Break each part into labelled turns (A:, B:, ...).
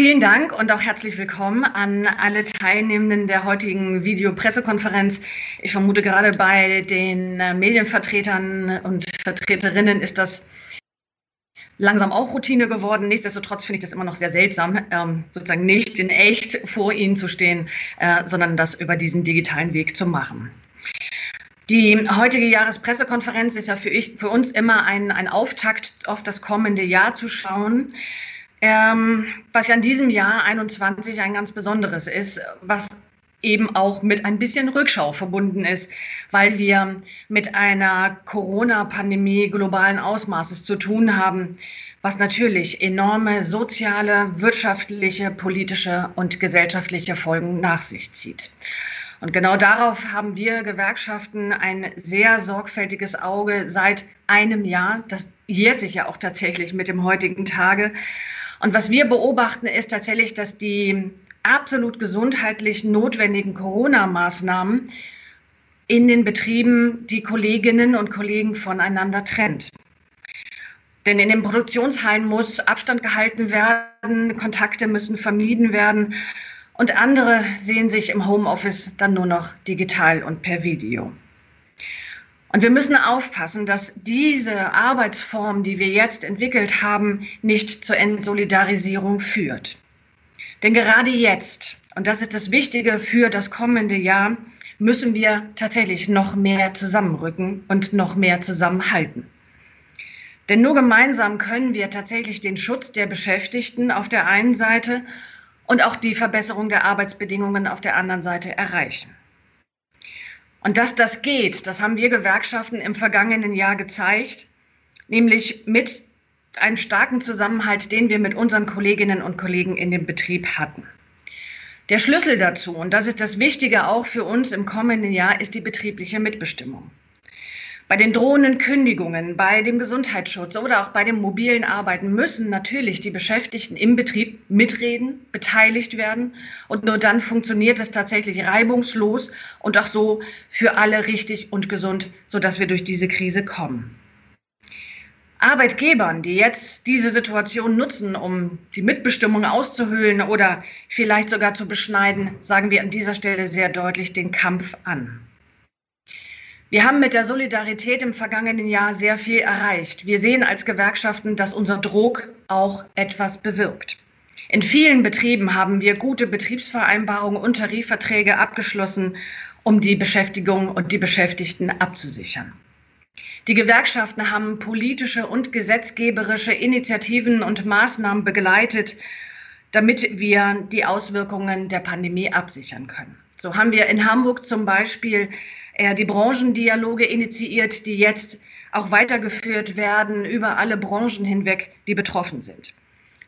A: Vielen Dank und auch herzlich willkommen an alle Teilnehmenden der heutigen Videopressekonferenz. Ich vermute, gerade bei den äh, Medienvertretern und Vertreterinnen ist das langsam auch Routine geworden. Nichtsdestotrotz finde ich das immer noch sehr seltsam, ähm, sozusagen nicht in echt vor Ihnen zu stehen, äh, sondern das über diesen digitalen Weg zu machen. Die heutige Jahrespressekonferenz ist ja für, ich, für uns immer ein, ein Auftakt auf das kommende Jahr zu schauen. Ähm, was ja in diesem Jahr 21 ein ganz besonderes ist, was eben auch mit ein bisschen Rückschau verbunden ist, weil wir mit einer Corona-Pandemie globalen Ausmaßes zu tun haben, was natürlich enorme soziale, wirtschaftliche, politische und gesellschaftliche Folgen nach sich zieht. Und genau darauf haben wir Gewerkschaften ein sehr sorgfältiges Auge seit einem Jahr. Das jährt sich ja auch tatsächlich mit dem heutigen Tage. Und was wir beobachten, ist tatsächlich, dass die absolut gesundheitlich notwendigen Corona-Maßnahmen in den Betrieben die Kolleginnen und Kollegen voneinander trennt. Denn in den Produktionshallen muss Abstand gehalten werden, Kontakte müssen vermieden werden und andere sehen sich im Homeoffice dann nur noch digital und per Video. Und wir müssen aufpassen, dass diese Arbeitsform, die wir jetzt entwickelt haben, nicht zur Entsolidarisierung führt. Denn gerade jetzt, und das ist das Wichtige für das kommende Jahr, müssen wir tatsächlich noch mehr zusammenrücken und noch mehr zusammenhalten. Denn nur gemeinsam können wir tatsächlich den Schutz der Beschäftigten auf der einen Seite und auch die Verbesserung der Arbeitsbedingungen auf der anderen Seite erreichen. Und dass das geht, das haben wir Gewerkschaften im vergangenen Jahr gezeigt, nämlich mit einem starken Zusammenhalt, den wir mit unseren Kolleginnen und Kollegen in dem Betrieb hatten. Der Schlüssel dazu, und das ist das Wichtige auch für uns im kommenden Jahr, ist die betriebliche Mitbestimmung. Bei den drohenden Kündigungen, bei dem Gesundheitsschutz oder auch bei dem mobilen Arbeiten müssen natürlich die Beschäftigten im Betrieb mitreden, beteiligt werden. Und nur dann funktioniert es tatsächlich reibungslos und auch so für alle richtig und gesund, sodass wir durch diese Krise kommen. Arbeitgebern, die jetzt diese Situation nutzen, um die Mitbestimmung auszuhöhlen oder vielleicht sogar zu beschneiden, sagen wir an dieser Stelle sehr deutlich den Kampf an. Wir haben mit der Solidarität im vergangenen Jahr sehr viel erreicht. Wir sehen als Gewerkschaften, dass unser Druck auch etwas bewirkt. In vielen Betrieben haben wir gute Betriebsvereinbarungen und Tarifverträge abgeschlossen, um die Beschäftigung und die Beschäftigten abzusichern. Die Gewerkschaften haben politische und gesetzgeberische Initiativen und Maßnahmen begleitet, damit wir die Auswirkungen der Pandemie absichern können. So haben wir in Hamburg zum Beispiel äh, die Branchendialoge initiiert, die jetzt auch weitergeführt werden über alle Branchen hinweg, die betroffen sind.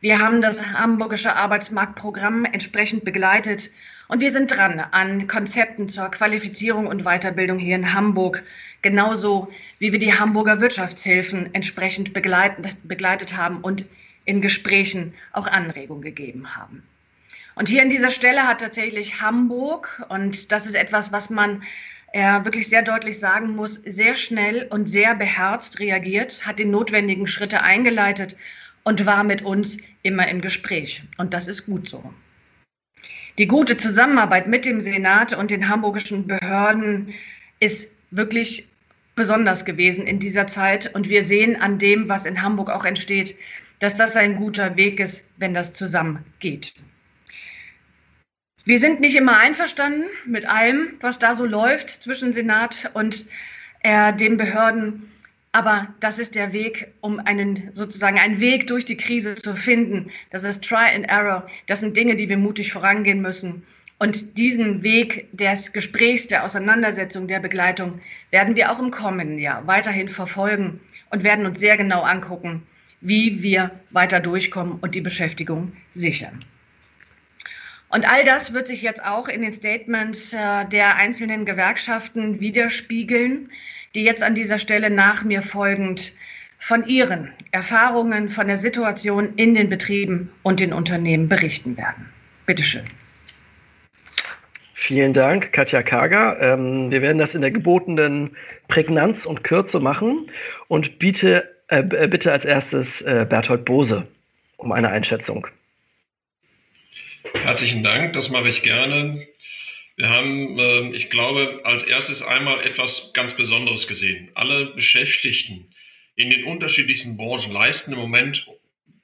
A: Wir haben das hamburgische Arbeitsmarktprogramm entsprechend begleitet und wir sind dran an Konzepten zur Qualifizierung und Weiterbildung hier in Hamburg, genauso wie wir die Hamburger Wirtschaftshilfen entsprechend begleitet, begleitet haben und in Gesprächen auch Anregungen gegeben haben. Und hier an dieser Stelle hat tatsächlich Hamburg, und das ist etwas, was man äh, wirklich sehr deutlich sagen muss, sehr schnell und sehr beherzt reagiert, hat die notwendigen Schritte eingeleitet und war mit uns immer im Gespräch. Und das ist gut so. Die gute Zusammenarbeit mit dem Senat und den hamburgischen Behörden ist wirklich besonders gewesen in dieser Zeit. Und wir sehen an dem, was in Hamburg auch entsteht, dass das ein guter Weg ist, wenn das zusammengeht. Wir sind nicht immer einverstanden mit allem, was da so läuft zwischen Senat und äh, den Behörden. Aber das ist der Weg, um einen sozusagen einen Weg durch die Krise zu finden. Das ist Try and Error. Das sind Dinge, die wir mutig vorangehen müssen. Und diesen Weg des Gesprächs, der Auseinandersetzung, der Begleitung werden wir auch im kommenden Jahr weiterhin verfolgen und werden uns sehr genau angucken, wie wir weiter durchkommen und die Beschäftigung sichern. Und all das wird sich jetzt auch in den Statements äh, der einzelnen Gewerkschaften widerspiegeln, die jetzt an dieser Stelle nach mir folgend von ihren Erfahrungen von der Situation in den Betrieben und den Unternehmen berichten werden. Bitte schön.
B: Vielen Dank, Katja Kager. Ähm, wir werden das in der gebotenen Prägnanz und Kürze machen und biete, äh, bitte als erstes äh, Berthold Bose um eine Einschätzung.
C: Herzlichen Dank, das mache ich gerne. Wir haben, ähm, ich glaube, als erstes einmal etwas ganz Besonderes gesehen. Alle Beschäftigten in den unterschiedlichsten Branchen leisten im Moment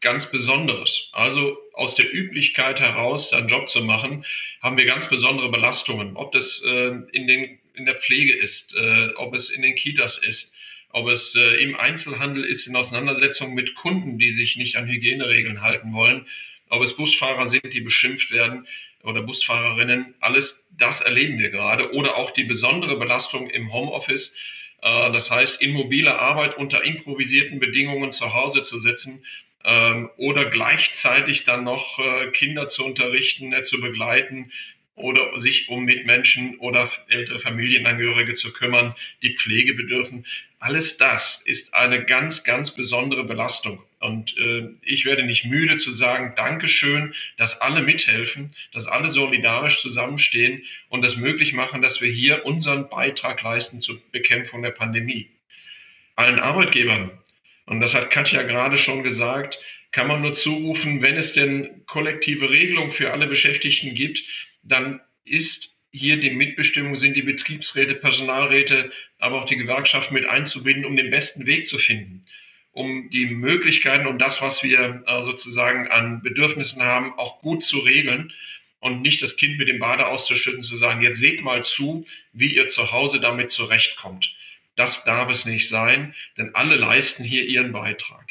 C: ganz Besonderes. Also aus der Üblichkeit heraus, seinen Job zu machen, haben wir ganz besondere Belastungen. Ob das äh, in, den, in der Pflege ist, äh, ob es in den Kitas ist, ob es äh, im Einzelhandel ist, in Auseinandersetzung mit Kunden, die sich nicht an Hygieneregeln halten wollen, ob es Busfahrer sind, die beschimpft werden oder Busfahrerinnen. Alles das erleben wir gerade. Oder auch die besondere Belastung im Homeoffice. Äh, das heißt, in mobile Arbeit unter improvisierten Bedingungen zu Hause zu sitzen ähm, oder gleichzeitig dann noch äh, Kinder zu unterrichten, zu begleiten oder sich um Mitmenschen oder ältere Familienangehörige zu kümmern, die Pflege bedürfen. Alles das ist eine ganz, ganz besondere Belastung. Und äh, ich werde nicht müde zu sagen, Dankeschön, dass alle mithelfen, dass alle solidarisch zusammenstehen und das möglich machen, dass wir hier unseren Beitrag leisten zur Bekämpfung der Pandemie. Allen Arbeitgebern, und das hat Katja gerade schon gesagt, kann man nur zurufen, wenn es denn kollektive Regelungen für alle Beschäftigten gibt, dann ist hier die Mitbestimmung, sind die Betriebsräte, Personalräte, aber auch die Gewerkschaft mit einzubinden, um den besten Weg zu finden, um die Möglichkeiten und das, was wir äh, sozusagen an Bedürfnissen haben, auch gut zu regeln und nicht das Kind mit dem Bade auszuschütten, zu sagen, jetzt seht mal zu, wie ihr zu Hause damit zurechtkommt. Das darf es nicht sein, denn alle leisten hier ihren Beitrag.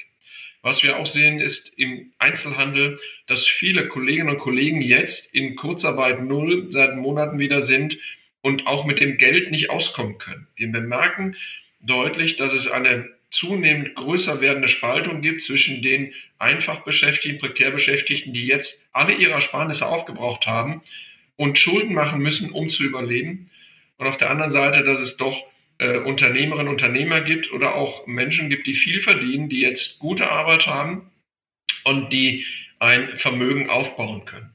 C: Was wir auch sehen, ist im Einzelhandel, dass viele Kolleginnen und Kollegen jetzt in Kurzarbeit null seit Monaten wieder sind und auch mit dem Geld nicht auskommen können. Wir bemerken deutlich, dass es eine zunehmend größer werdende Spaltung gibt zwischen den einfach Beschäftigten, prekär Beschäftigten, die jetzt alle ihre Ersparnisse aufgebraucht haben und Schulden machen müssen, um zu überleben. Und auf der anderen Seite, dass es doch äh, Unternehmerinnen und Unternehmer gibt oder auch Menschen gibt, die viel verdienen, die jetzt gute Arbeit haben und die ein Vermögen aufbauen können.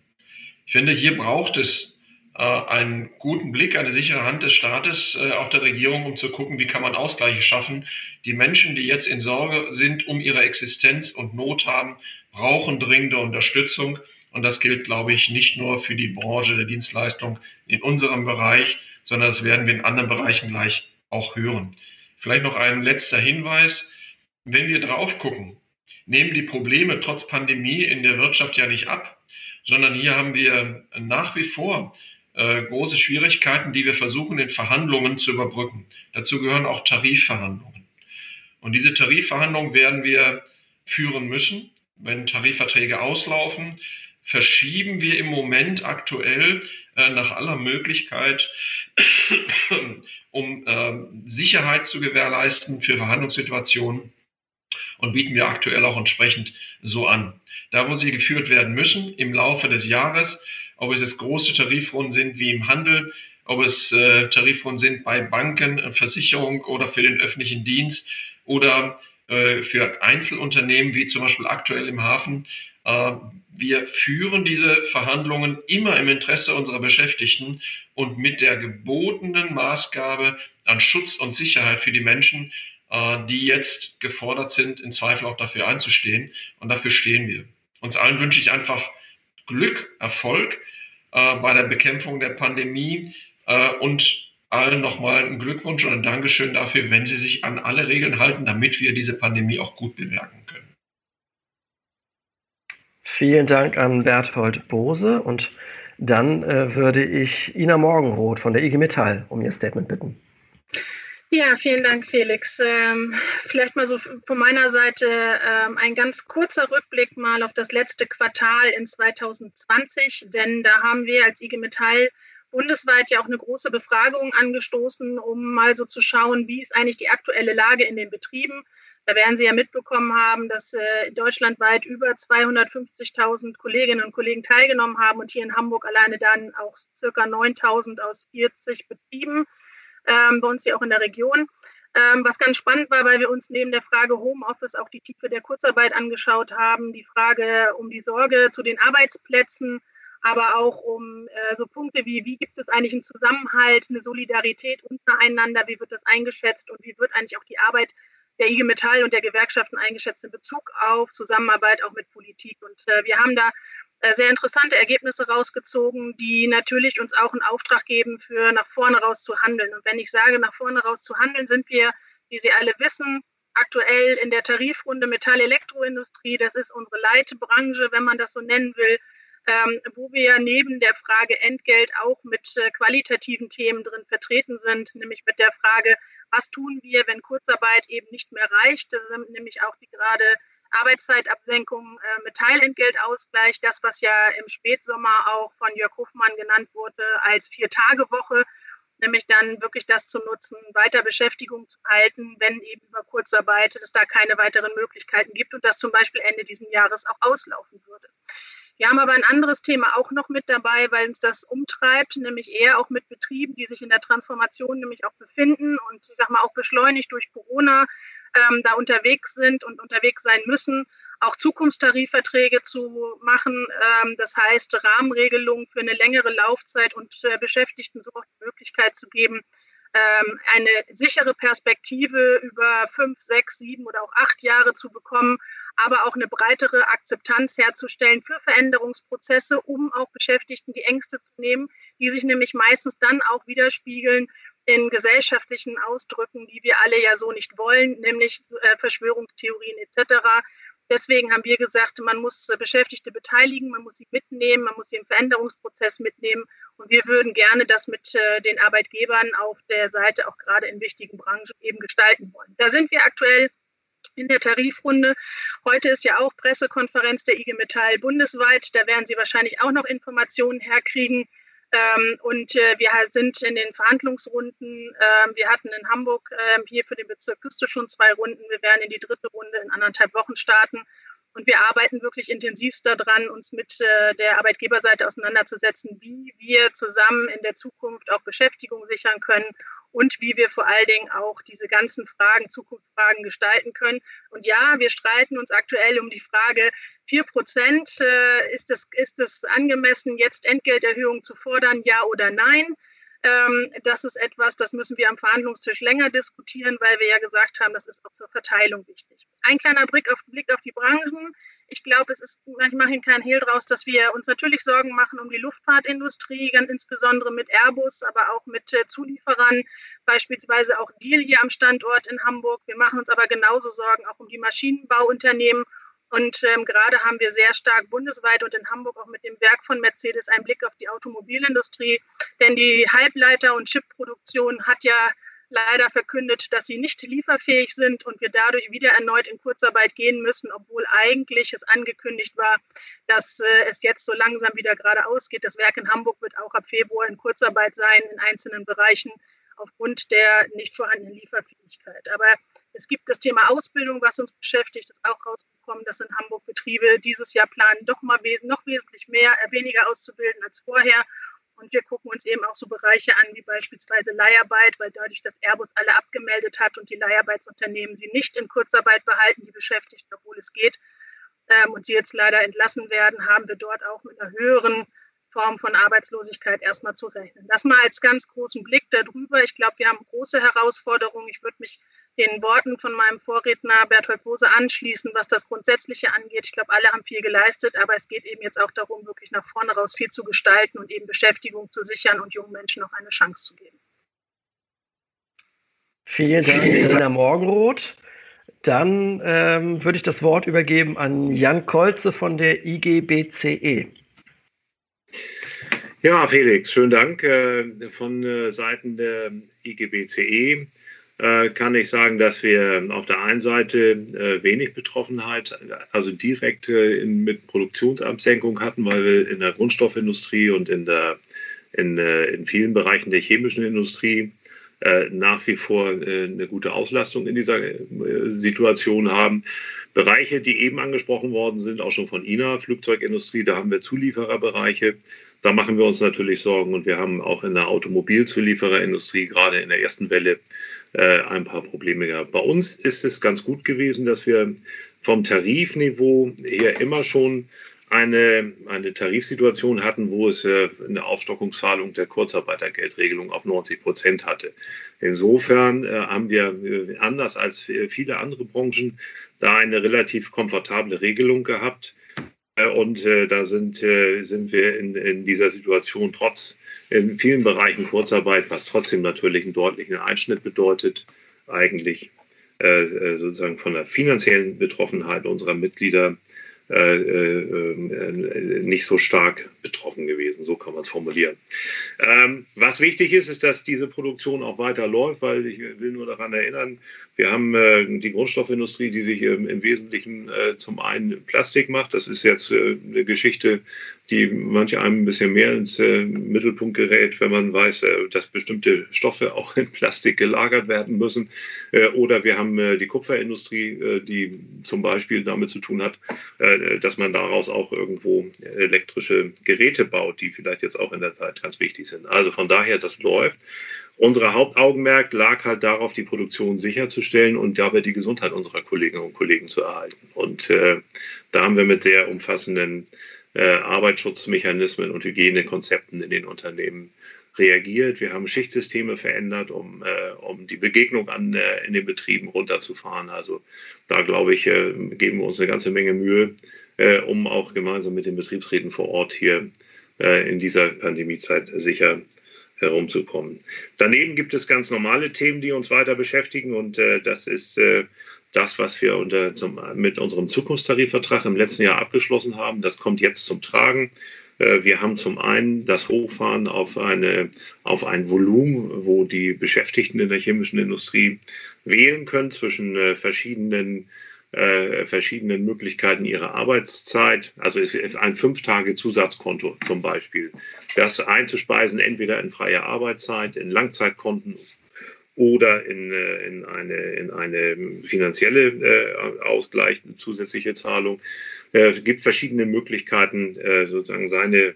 C: Ich finde, hier braucht es äh, einen guten Blick, eine sichere Hand des Staates, äh, auch der Regierung, um zu gucken, wie kann man Ausgleiche schaffen. Die Menschen, die jetzt in Sorge sind um ihre Existenz und Not haben, brauchen dringende Unterstützung. Und das gilt, glaube ich, nicht nur für die Branche der Dienstleistung in unserem Bereich, sondern das werden wir in anderen Bereichen gleich auch hören. Vielleicht noch ein letzter Hinweis. Wenn wir drauf gucken, nehmen die Probleme trotz Pandemie in der Wirtschaft ja nicht ab, sondern hier haben wir nach wie vor äh, große Schwierigkeiten, die wir versuchen in Verhandlungen zu überbrücken. Dazu gehören auch Tarifverhandlungen. Und diese Tarifverhandlungen werden wir führen müssen, wenn Tarifverträge auslaufen, verschieben wir im Moment aktuell äh, nach aller Möglichkeit, um äh, Sicherheit zu gewährleisten für Verhandlungssituationen und bieten wir aktuell auch entsprechend so an. Da, wo sie geführt werden müssen im Laufe des Jahres, ob es jetzt große Tarifrunden sind wie im Handel, ob es äh, Tarifrunden sind bei Banken, äh, Versicherung oder für den öffentlichen Dienst oder äh, für Einzelunternehmen wie zum Beispiel aktuell im Hafen, wir führen diese Verhandlungen immer im Interesse unserer Beschäftigten und mit der gebotenen Maßgabe an Schutz und Sicherheit für die Menschen, äh, die jetzt gefordert sind, im Zweifel auch dafür einzustehen. Und dafür stehen wir. Uns allen wünsche ich einfach Glück, Erfolg äh, bei der Bekämpfung der Pandemie und allen nochmal einen Glückwunsch und ein Dankeschön dafür, wenn Sie sich an alle Regeln halten, damit wir diese Pandemie auch gut bewerten können.
B: Vielen Dank an Berthold Bose und dann äh, würde ich Ina Morgenroth von der IG Metall um ihr Statement bitten.
D: Ja, vielen Dank, Felix. Ähm, vielleicht mal so von meiner Seite ähm, ein ganz kurzer Rückblick mal auf das letzte Quartal in 2020, denn da haben wir als IG Metall bundesweit ja auch eine große Befragung angestoßen, um mal so zu schauen, wie ist eigentlich die aktuelle Lage in den Betrieben da werden Sie ja mitbekommen haben, dass äh, deutschlandweit über 250.000 Kolleginnen und Kollegen teilgenommen haben und hier in Hamburg alleine dann auch circa 9.000 aus 40 Betrieben, ähm, bei uns hier auch in der Region. Ähm, was ganz spannend war, weil wir uns neben der Frage Homeoffice auch die Tiefe der Kurzarbeit angeschaut haben, die Frage um die Sorge zu den Arbeitsplätzen, aber auch um äh, so Punkte wie, wie gibt es eigentlich einen Zusammenhalt, eine Solidarität untereinander, wie wird das eingeschätzt und wie wird eigentlich auch die Arbeit der IG Metall und der Gewerkschaften eingeschätzt in Bezug auf Zusammenarbeit auch mit Politik. Und äh, wir haben da äh, sehr interessante Ergebnisse rausgezogen, die natürlich uns auch einen Auftrag geben, für nach vorne raus zu handeln. Und wenn ich sage, nach vorne raus zu handeln, sind wir, wie Sie alle wissen, aktuell in der Tarifrunde Metall-Elektroindustrie. Das ist unsere Leitbranche, wenn man das so nennen will, ähm, wo wir neben der Frage Entgelt auch mit äh, qualitativen Themen drin vertreten sind, nämlich mit der Frage, was tun wir, wenn Kurzarbeit eben nicht mehr reicht, das sind nämlich auch die gerade Arbeitszeitabsenkung, äh, mit Teilentgeltausgleich, das, was ja im Spätsommer auch von Jörg Hofmann genannt wurde als Vier-Tage-Woche, nämlich dann wirklich das zu nutzen, weiter Beschäftigung zu halten, wenn eben über Kurzarbeit es da keine weiteren Möglichkeiten gibt und das zum Beispiel Ende dieses Jahres auch auslaufen würde. Wir haben aber ein anderes Thema auch noch mit dabei, weil uns das umtreibt, nämlich eher auch mit Betrieben, die sich in der Transformation nämlich auch befinden und ich sag mal auch beschleunigt durch Corona ähm, da unterwegs sind und unterwegs sein müssen, auch Zukunftstarifverträge zu machen. Ähm, das heißt, Rahmenregelungen für eine längere Laufzeit und äh, Beschäftigten so auch die Möglichkeit zu geben, eine sichere Perspektive über fünf, sechs, sieben oder auch acht Jahre zu bekommen, aber auch eine breitere Akzeptanz herzustellen für Veränderungsprozesse, um auch Beschäftigten die Ängste zu nehmen, die sich nämlich meistens dann auch widerspiegeln in gesellschaftlichen Ausdrücken, die wir alle ja so nicht wollen, nämlich äh, Verschwörungstheorien etc. Deswegen haben wir gesagt, man muss Beschäftigte beteiligen, man muss sie mitnehmen, man muss sie im Veränderungsprozess mitnehmen. Und wir würden gerne das mit äh, den Arbeitgebern auf der Seite auch gerade in wichtigen Branchen eben gestalten wollen. Da sind wir aktuell in der Tarifrunde. Heute ist ja auch Pressekonferenz der IG Metall bundesweit. Da werden Sie wahrscheinlich auch noch Informationen herkriegen. Ähm, und äh, wir sind in den Verhandlungsrunden. Äh, wir hatten in Hamburg äh, hier für den Bezirk Küste schon zwei Runden. Wir werden in die dritte Runde in anderthalb Wochen starten. Und wir arbeiten wirklich intensivst daran, uns mit äh, der Arbeitgeberseite auseinanderzusetzen, wie wir zusammen in der Zukunft auch Beschäftigung sichern können und wie wir vor allen Dingen auch diese ganzen Fragen, Zukunftsfragen gestalten können. Und ja, wir streiten uns aktuell um die Frage, vier Prozent, äh, ist, es, ist es angemessen, jetzt Entgelterhöhungen zu fordern, ja oder nein? Ähm, das ist etwas, das müssen wir am Verhandlungstisch länger diskutieren, weil wir ja gesagt haben, das ist auch zur Verteilung wichtig. Ein kleiner Blick auf, Blick auf die Branchen. Ich glaube, es ist, ich mache Ihnen keinen Hehl draus, dass wir uns natürlich Sorgen machen um die Luftfahrtindustrie, ganz insbesondere mit Airbus, aber auch mit äh, Zulieferern, beispielsweise auch Deal hier am Standort in Hamburg. Wir machen uns aber genauso Sorgen auch um die Maschinenbauunternehmen und ähm, gerade haben wir sehr stark bundesweit und in Hamburg auch mit dem Werk von Mercedes einen Blick auf die Automobilindustrie. Denn die Halbleiter- und Chipproduktion hat ja leider verkündet, dass sie nicht lieferfähig sind und wir dadurch wieder erneut in Kurzarbeit gehen müssen, obwohl eigentlich es angekündigt war, dass äh, es jetzt so langsam wieder geradeaus geht. Das Werk in Hamburg wird auch ab Februar in Kurzarbeit sein in einzelnen Bereichen aufgrund der nicht vorhandenen Lieferfähigkeit. Aber es gibt das Thema Ausbildung, was uns beschäftigt, ist auch rausgekommen, dass in Hamburg Betriebe dieses Jahr planen, doch mal wes noch wesentlich mehr, äh, weniger auszubilden als vorher. Und wir gucken uns eben auch so Bereiche an, wie beispielsweise Leiharbeit, weil dadurch, dass Airbus alle abgemeldet hat und die Leiharbeitsunternehmen sie nicht in Kurzarbeit behalten, die Beschäftigten, obwohl es geht, ähm, und sie jetzt leider entlassen werden, haben wir dort auch mit einer höheren Form von Arbeitslosigkeit erstmal zu rechnen. Das mal als ganz großen Blick darüber. Ich glaube, wir haben große Herausforderungen. Ich würde mich den Worten von meinem Vorredner Berthold Bose anschließen, was das Grundsätzliche angeht. Ich glaube, alle haben viel geleistet, aber es geht eben jetzt auch darum, wirklich nach vorne raus viel zu gestalten und eben Beschäftigung zu sichern und jungen Menschen noch eine Chance zu geben.
B: Vielen Dank, Nina Morgenroth. Dann ähm, würde ich das Wort übergeben an Jan Kolze von der IGBCE.
E: Ja, Felix, schönen Dank äh, von äh, Seiten der IGBCE kann ich sagen, dass wir auf der einen Seite äh, wenig Betroffenheit, also direkt äh, mit Produktionsabsenkung hatten, weil wir in der Grundstoffindustrie und in, der, in, in vielen Bereichen der chemischen Industrie nach wie vor eine gute Auslastung in dieser Situation haben. Bereiche, die eben angesprochen worden sind, auch schon von INA, Flugzeugindustrie, da haben wir Zuliefererbereiche. Da machen wir uns natürlich Sorgen und wir haben auch in der Automobilzuliefererindustrie gerade in der ersten Welle äh, ein paar Probleme gehabt. Bei uns ist es ganz gut gewesen, dass wir vom Tarifniveau her immer schon eine, eine Tarifsituation hatten, wo es äh, eine Aufstockungszahlung der Kurzarbeitergeldregelung auf 90 Prozent hatte. Insofern äh, haben wir äh, anders als viele andere Branchen da eine relativ komfortable Regelung gehabt. Und äh, da sind, äh, sind wir in, in dieser Situation trotz in vielen Bereichen Kurzarbeit, was trotzdem natürlich einen deutlichen Einschnitt bedeutet, eigentlich äh, äh sozusagen von der finanziellen Betroffenheit unserer Mitglieder äh, äh, äh, nicht so stark betroffen gewesen. So kann man es formulieren. Ähm, was wichtig ist, ist, dass diese Produktion auch weiter läuft, weil ich will nur daran erinnern, wir haben äh, die Grundstoffindustrie, die sich ähm, im Wesentlichen äh, zum einen Plastik macht. Das ist jetzt äh, eine Geschichte, die manche einem ein bisschen mehr ins äh, Mittelpunkt gerät, wenn man weiß, äh, dass bestimmte Stoffe auch in Plastik gelagert werden müssen. Äh, oder wir haben die Kupferindustrie, die zum Beispiel damit zu tun hat, dass man daraus auch irgendwo elektrische Geräte baut, die vielleicht jetzt auch in der Zeit ganz wichtig sind. Also von daher, das läuft. Unser Hauptaugenmerk lag halt darauf, die Produktion sicherzustellen und dabei die Gesundheit unserer Kolleginnen und Kollegen zu erhalten. Und äh, da haben wir mit sehr umfassenden äh, Arbeitsschutzmechanismen und Hygienekonzepten in den Unternehmen reagiert. Wir haben Schichtsysteme verändert, um, äh, um die Begegnung an, äh, in den Betrieben runterzufahren. Also da, glaube ich, äh, geben wir uns eine ganze Menge Mühe, äh, um auch gemeinsam mit den Betriebsräten vor Ort hier äh, in dieser Pandemiezeit sicher herumzukommen. Daneben gibt es ganz normale Themen, die uns weiter beschäftigen und äh, das ist äh, das, was wir unter, zum, mit unserem Zukunftstarifvertrag im letzten Jahr abgeschlossen haben. Das kommt jetzt zum Tragen. Äh, wir haben zum einen das Hochfahren auf, eine, auf ein Volumen, wo die Beschäftigten in der chemischen Industrie wählen können zwischen äh, verschiedenen äh, verschiedenen Möglichkeiten ihrer Arbeitszeit, also ein fünf Tage Zusatzkonto zum Beispiel, das einzuspeisen entweder in freie Arbeitszeit, in Langzeitkonten oder in, äh, in, eine, in eine finanzielle äh, Ausgleich, eine zusätzliche Zahlung. Äh, es gibt verschiedene Möglichkeiten, äh, sozusagen seine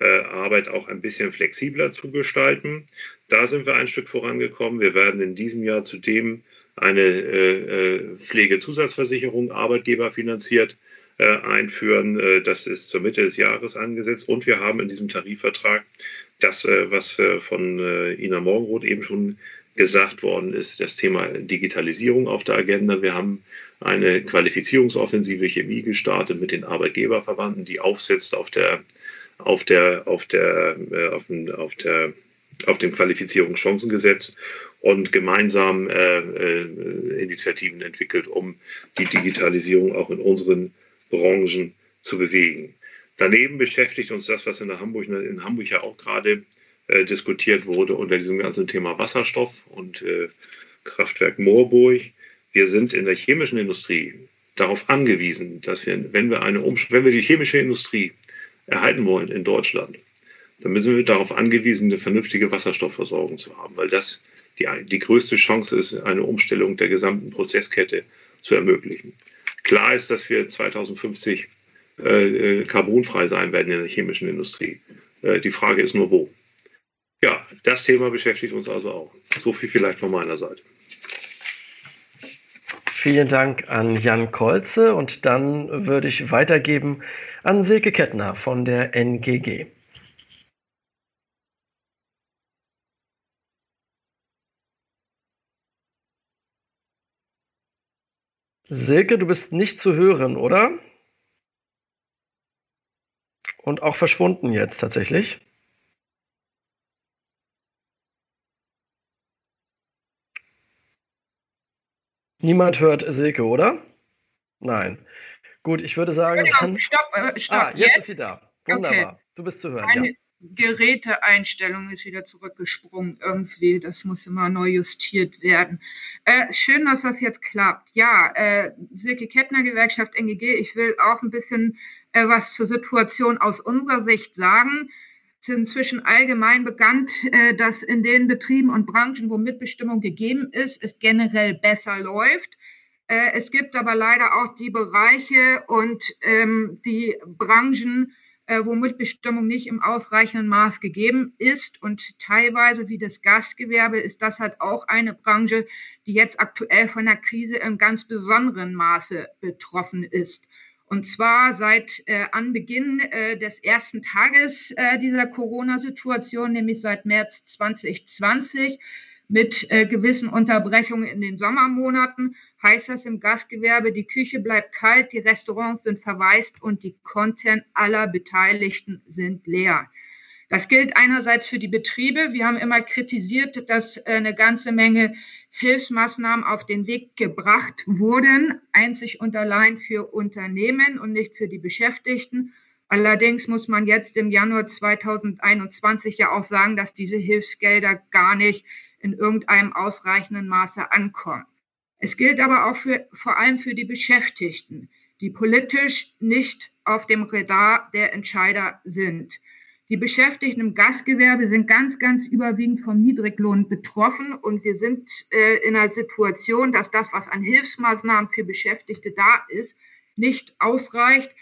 E: äh, Arbeit auch ein bisschen flexibler zu gestalten. Da sind wir ein Stück vorangekommen. Wir werden in diesem Jahr zudem eine äh, äh, Pflegezusatzversicherung arbeitgeberfinanziert äh, einführen. Äh, das ist zur Mitte des Jahres angesetzt. Und wir haben in diesem Tarifvertrag das, äh, was äh, von Ina Morgenroth eben schon gesagt worden ist, das Thema Digitalisierung auf der Agenda. Wir haben eine Qualifizierungsoffensive Chemie gestartet mit den Arbeitgeberverbanden, die aufsetzt auf der auf der auf der auf, auf der auf dem Qualifizierungschancengesetz und gemeinsam äh, äh, Initiativen entwickelt, um die Digitalisierung auch in unseren Branchen zu bewegen. Daneben beschäftigt uns das, was in, Hamburg, in Hamburg ja auch gerade äh, diskutiert wurde unter diesem ganzen Thema Wasserstoff und äh, Kraftwerk Moorburg. Wir sind in der chemischen Industrie darauf angewiesen, dass wir, wenn wir, eine wenn wir die chemische Industrie erhalten wollen in Deutschland, dann sind wir darauf angewiesen, eine vernünftige Wasserstoffversorgung zu haben, weil das die, die größte Chance ist, eine Umstellung der gesamten Prozesskette zu ermöglichen. Klar ist, dass wir 2050 äh, carbonfrei sein werden in der chemischen Industrie. Äh, die Frage ist nur, wo. Ja, das Thema beschäftigt uns also auch. So viel vielleicht von meiner Seite.
B: Vielen Dank an Jan Kolze und dann würde ich weitergeben an Silke Kettner von der NGG. Silke, du bist nicht zu hören, oder? Und auch verschwunden jetzt tatsächlich. Niemand hört Silke, oder? Nein. Gut, ich würde sagen.
F: Stopp, äh, stopp.
B: Ah, jetzt, jetzt, ist sie da. Wunderbar. Okay. Du bist zu hören.
F: Meine, ja. Geräteeinstellung ist wieder zurückgesprungen irgendwie. Das muss immer neu justiert werden. Äh, schön, dass das jetzt klappt. Ja, äh, Silke Kettner, Gewerkschaft NGG, ich will auch ein bisschen äh, was zur Situation aus unserer Sicht sagen. Es ist inzwischen allgemein bekannt, äh, dass in den Betrieben und Branchen, wo Mitbestimmung gegeben ist, es generell besser läuft. Äh, es gibt aber leider auch die Bereiche und ähm, die Branchen, äh, wo Mitbestimmung nicht im ausreichenden Maß gegeben ist. Und teilweise, wie das Gastgewerbe, ist das halt auch eine Branche, die jetzt aktuell von der Krise im ganz besonderen Maße betroffen ist. Und zwar seit äh, Anbeginn äh, des ersten Tages äh, dieser Corona-Situation, nämlich seit März 2020, mit äh, gewissen Unterbrechungen in den Sommermonaten. Heißt das im Gastgewerbe, die Küche bleibt kalt, die Restaurants sind verwaist und die Konten aller Beteiligten sind leer. Das gilt einerseits für die Betriebe. Wir haben immer kritisiert, dass äh, eine ganze Menge Hilfsmaßnahmen auf den Weg gebracht wurden, einzig und allein für Unternehmen und nicht für die Beschäftigten. Allerdings muss man jetzt im Januar 2021 ja auch sagen, dass diese Hilfsgelder gar nicht in irgendeinem ausreichenden Maße ankommen. Es gilt aber auch für, vor allem für die Beschäftigten, die politisch nicht auf dem Radar der Entscheider sind. Die Beschäftigten im Gastgewerbe sind ganz, ganz überwiegend vom Niedriglohn betroffen und wir sind äh, in einer Situation, dass das, was an Hilfsmaßnahmen für Beschäftigte da ist, nicht ausreicht,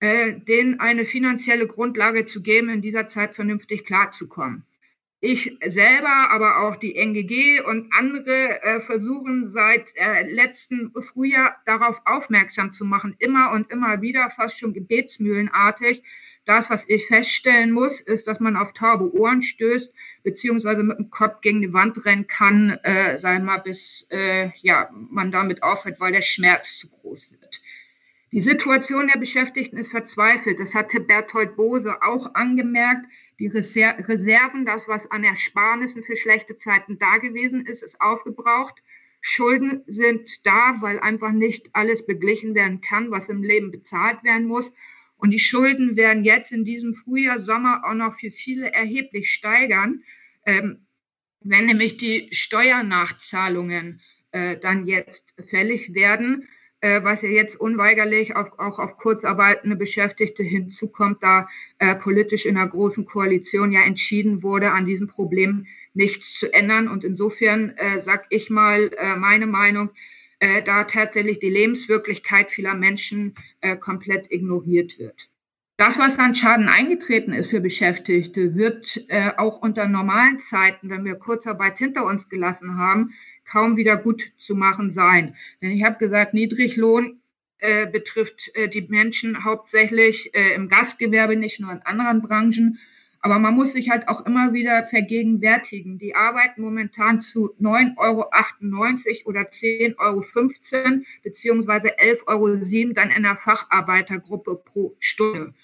F: äh, denen eine finanzielle Grundlage zu geben, in dieser Zeit vernünftig klarzukommen. Ich selber, aber auch die NGG und andere äh, versuchen seit äh, letztem Frühjahr darauf aufmerksam zu machen, immer und immer wieder, fast schon gebetsmühlenartig. Das, was ich feststellen muss, ist, dass man auf taube Ohren stößt, beziehungsweise mit dem Kopf gegen die Wand rennen kann, äh, wir mal, bis äh, ja, man damit aufhört, weil der Schmerz zu groß wird. Die Situation der Beschäftigten ist verzweifelt. Das hatte Berthold Bose auch angemerkt. Die Reserven, das, was an Ersparnissen für schlechte Zeiten da gewesen ist, ist aufgebraucht. Schulden sind da, weil einfach nicht alles beglichen werden kann, was im Leben bezahlt werden muss. Und die Schulden werden jetzt in diesem Frühjahr, Sommer auch noch für viele erheblich steigern, ähm, wenn nämlich die Steuernachzahlungen äh, dann jetzt fällig werden was ja jetzt unweigerlich auf, auch auf kurzarbeitende Beschäftigte hinzukommt, da äh, politisch in einer großen Koalition ja entschieden wurde, an diesem Problem nichts zu ändern. Und insofern äh, sage ich mal äh, meine Meinung, äh, da tatsächlich die Lebenswirklichkeit vieler Menschen äh, komplett ignoriert wird. Das, was an Schaden eingetreten ist für Beschäftigte, wird äh, auch unter normalen Zeiten, wenn wir Kurzarbeit hinter uns gelassen haben, kaum wieder gut zu machen sein. Denn ich habe gesagt, Niedriglohn äh, betrifft äh, die Menschen hauptsächlich äh, im Gastgewerbe, nicht nur in anderen Branchen. Aber man muss sich halt auch immer wieder vergegenwärtigen. Die arbeiten momentan zu 9,98 Euro oder 10,15 Euro beziehungsweise 11,07 Euro dann in der Facharbeitergruppe pro Stunde.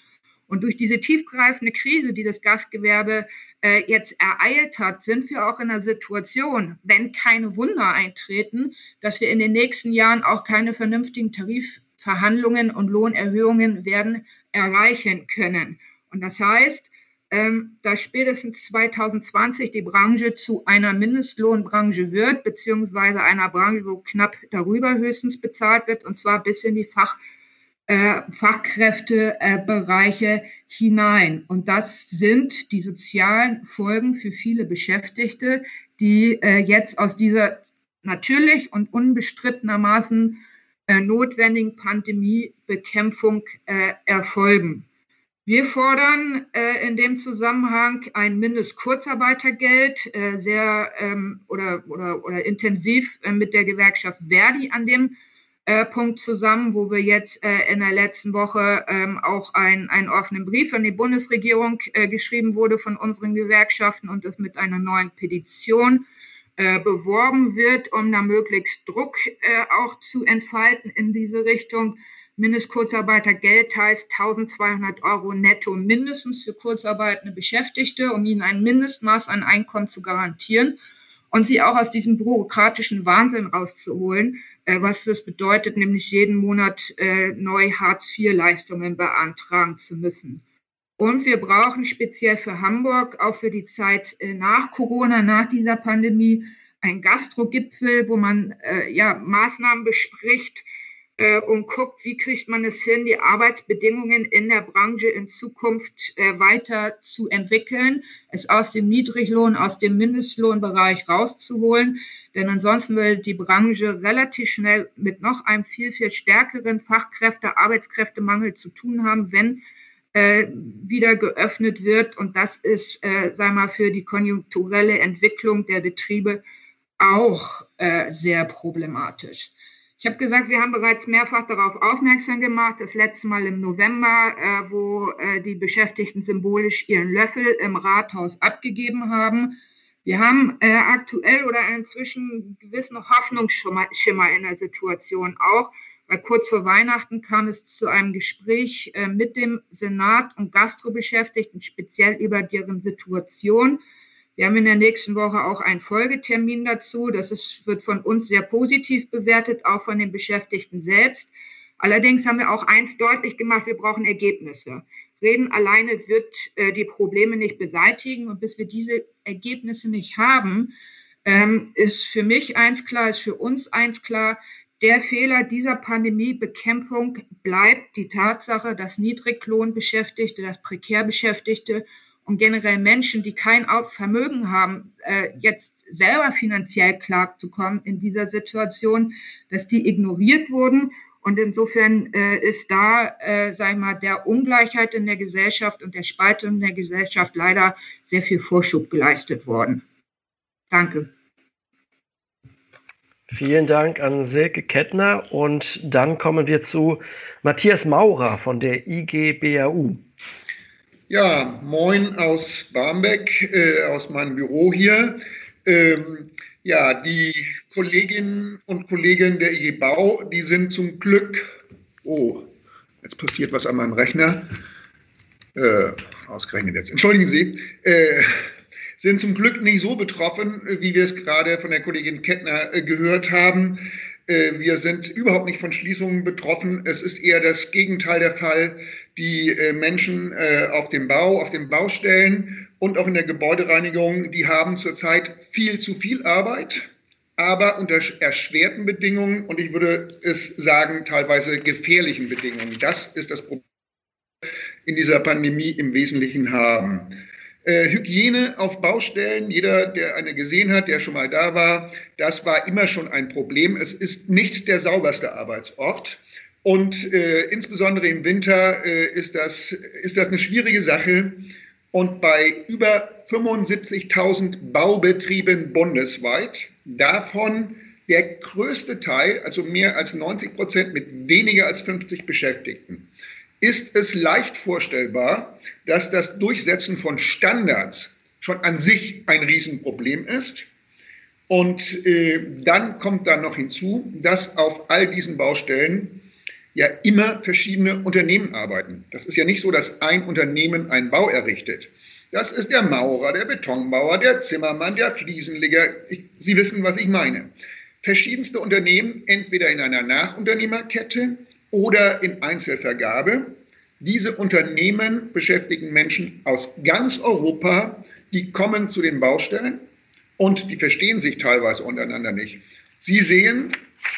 F: Und durch diese tiefgreifende Krise, die das Gastgewerbe äh, jetzt ereilt hat, sind wir auch in einer Situation, wenn keine Wunder eintreten, dass wir in den nächsten Jahren auch keine vernünftigen Tarifverhandlungen und Lohnerhöhungen werden erreichen können. Und das heißt, ähm, dass spätestens 2020 die Branche zu einer Mindestlohnbranche wird, beziehungsweise einer Branche, wo knapp darüber höchstens bezahlt wird, und zwar bis in die Fach- äh, Fachkräftebereiche hinein. Und das sind die sozialen Folgen für viele Beschäftigte, die äh, jetzt aus dieser natürlich und unbestrittenermaßen äh, notwendigen Pandemiebekämpfung äh, erfolgen. Wir fordern äh, in dem Zusammenhang ein Mindestkurzarbeitergeld, äh, sehr ähm, oder, oder, oder intensiv äh, mit der Gewerkschaft Verdi an dem äh, Punkt zusammen, wo wir jetzt äh, in der letzten Woche ähm, auch ein, einen offenen Brief an die Bundesregierung äh, geschrieben wurde von unseren Gewerkschaften und das mit einer neuen Petition äh, beworben wird, um da möglichst Druck äh, auch zu entfalten in diese Richtung. Mindestkurzarbeitergeld heißt 1200 Euro netto mindestens für kurzarbeitende Beschäftigte, um ihnen ein Mindestmaß an Einkommen zu garantieren und sie auch aus diesem bürokratischen Wahnsinn rauszuholen, was das bedeutet, nämlich jeden Monat äh, neu Hartz-IV-Leistungen beantragen zu müssen. Und wir brauchen speziell für Hamburg, auch für die Zeit äh, nach Corona, nach dieser Pandemie, einen Gastro-Gipfel, wo man äh, ja, Maßnahmen bespricht, äh, und guckt, wie kriegt man es hin, die Arbeitsbedingungen in der Branche in Zukunft äh, weiter zu entwickeln, es aus dem Niedriglohn, aus dem Mindestlohnbereich rauszuholen. Denn ansonsten wird die Branche relativ schnell mit noch einem viel, viel stärkeren Fachkräfte-, Arbeitskräftemangel zu tun haben, wenn äh, wieder geöffnet wird. Und das ist, äh, wir mal, für die konjunkturelle Entwicklung der Betriebe auch äh, sehr problematisch. Ich habe gesagt, wir haben bereits mehrfach darauf aufmerksam gemacht, das letzte Mal im November, äh, wo äh, die Beschäftigten symbolisch ihren Löffel im Rathaus abgegeben haben. Wir haben äh, aktuell oder inzwischen gewissen Hoffnungsschimmer in der Situation auch, weil kurz vor Weihnachten kam es zu einem Gespräch äh, mit dem Senat und Gastrobeschäftigten, speziell über deren Situation. Wir haben in der nächsten Woche auch einen Folgetermin dazu. Das ist, wird von uns sehr positiv bewertet, auch von den Beschäftigten selbst. Allerdings haben wir auch eins deutlich gemacht, wir brauchen Ergebnisse. Reden alleine wird äh, die Probleme nicht beseitigen. Und bis wir diese Ergebnisse nicht haben, ähm, ist für mich eins klar, ist für uns eins klar, der Fehler dieser Pandemiebekämpfung bleibt die Tatsache, dass Niedriglohnbeschäftigte, dass Prekärbeschäftigte und generell Menschen, die kein Vermögen haben, äh, jetzt selber finanziell klarzukommen in dieser Situation, dass die ignoriert wurden und insofern äh, ist da, äh, sag ich mal, der Ungleichheit in der Gesellschaft und der Spaltung in der Gesellschaft leider sehr viel Vorschub geleistet worden. Danke.
B: Vielen Dank an Silke Kettner und dann kommen wir zu Matthias Maurer von der IGBAU.
G: Ja, moin aus Barmbek, äh, aus meinem Büro hier. Ähm, ja, die Kolleginnen und Kollegen der IG Bau, die sind zum Glück, oh, jetzt passiert was an meinem Rechner, äh, ausgerechnet jetzt, entschuldigen Sie, äh, sind zum Glück nicht so betroffen, wie wir es gerade von der Kollegin Kettner äh, gehört haben. Äh, wir sind überhaupt nicht von Schließungen betroffen. Es ist eher das Gegenteil der Fall. Die äh, Menschen äh, auf dem Bau, auf den Baustellen und auch in der Gebäudereinigung, die haben zurzeit viel zu viel Arbeit, aber unter erschwerten Bedingungen und ich würde es sagen, teilweise gefährlichen Bedingungen. Das ist das Problem in dieser Pandemie im Wesentlichen haben. Äh, Hygiene auf Baustellen, jeder, der eine gesehen hat, der schon mal da war, das war immer schon ein Problem. Es ist nicht der sauberste Arbeitsort. Und äh, insbesondere im Winter äh, ist, das, ist das eine schwierige Sache. Und bei über 75.000 Baubetrieben bundesweit, davon der größte Teil, also mehr als 90 Prozent mit weniger als 50 Beschäftigten, ist es leicht vorstellbar, dass das Durchsetzen von Standards schon an sich ein Riesenproblem ist. Und äh, dann kommt dann noch hinzu, dass auf all diesen Baustellen ja immer verschiedene Unternehmen arbeiten. Das ist ja nicht so, dass ein Unternehmen einen Bau errichtet. Das ist der Maurer, der Betonbauer, der Zimmermann, der Fliesenleger. Ich, Sie wissen, was ich meine. Verschiedenste Unternehmen, entweder in einer Nachunternehmerkette oder in Einzelvergabe. Diese Unternehmen beschäftigen Menschen aus ganz Europa, die kommen zu den Baustellen und die verstehen sich teilweise untereinander nicht. Sie sehen,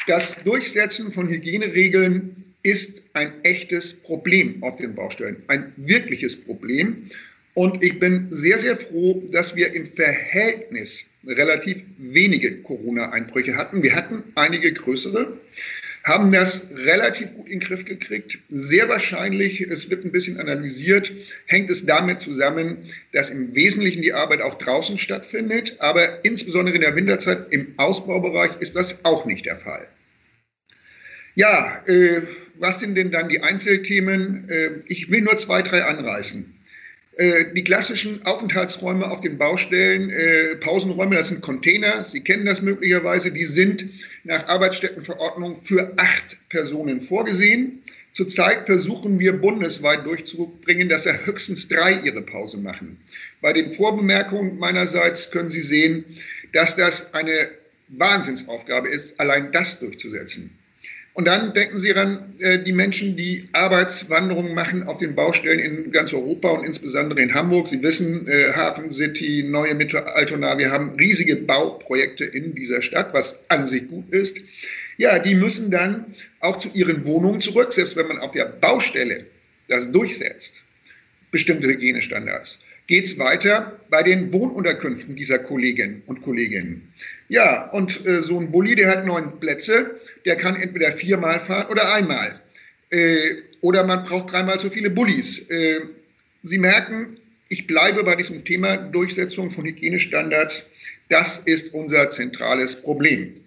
G: das Durchsetzen von Hygieneregeln ist ein echtes Problem auf den Baustellen, ein wirkliches Problem. Und ich bin sehr, sehr froh, dass wir im Verhältnis relativ wenige Corona-Einbrüche hatten. Wir hatten einige größere, haben das relativ gut in den Griff gekriegt. Sehr wahrscheinlich, es wird ein bisschen analysiert, hängt es damit zusammen, dass im Wesentlichen die Arbeit auch draußen stattfindet. Aber insbesondere in der Winterzeit im Ausbaubereich ist das auch nicht der Fall. Ja, äh, was sind denn dann die Einzelthemen? Äh, ich will nur zwei, drei anreißen. Äh, die klassischen Aufenthaltsräume auf den Baustellen, äh, Pausenräume, das sind Container, Sie kennen das möglicherweise, die sind nach Arbeitsstättenverordnung für acht Personen vorgesehen. Zurzeit versuchen wir bundesweit durchzubringen, dass ja höchstens drei ihre Pause machen. Bei den Vorbemerkungen meinerseits können Sie sehen, dass das eine Wahnsinnsaufgabe ist, allein das durchzusetzen. Und dann denken Sie an äh, die Menschen, die Arbeitswanderungen machen auf den Baustellen in ganz Europa und insbesondere in Hamburg. Sie wissen, äh, Hafen City, Neue Mitte, Altona, wir haben riesige Bauprojekte in dieser Stadt, was an sich gut ist. Ja, die müssen dann auch zu ihren Wohnungen zurück, selbst wenn man auf der Baustelle das durchsetzt, bestimmte Hygienestandards. Geht es weiter bei den Wohnunterkünften dieser Kolleginnen und Kolleginnen. Ja, und äh, so ein Bulli, der hat neun Plätze, der kann entweder viermal fahren oder einmal. Äh, oder man braucht dreimal so viele Bullis. Äh, Sie merken, ich bleibe bei diesem Thema Durchsetzung von Hygienestandards. Das ist unser zentrales Problem.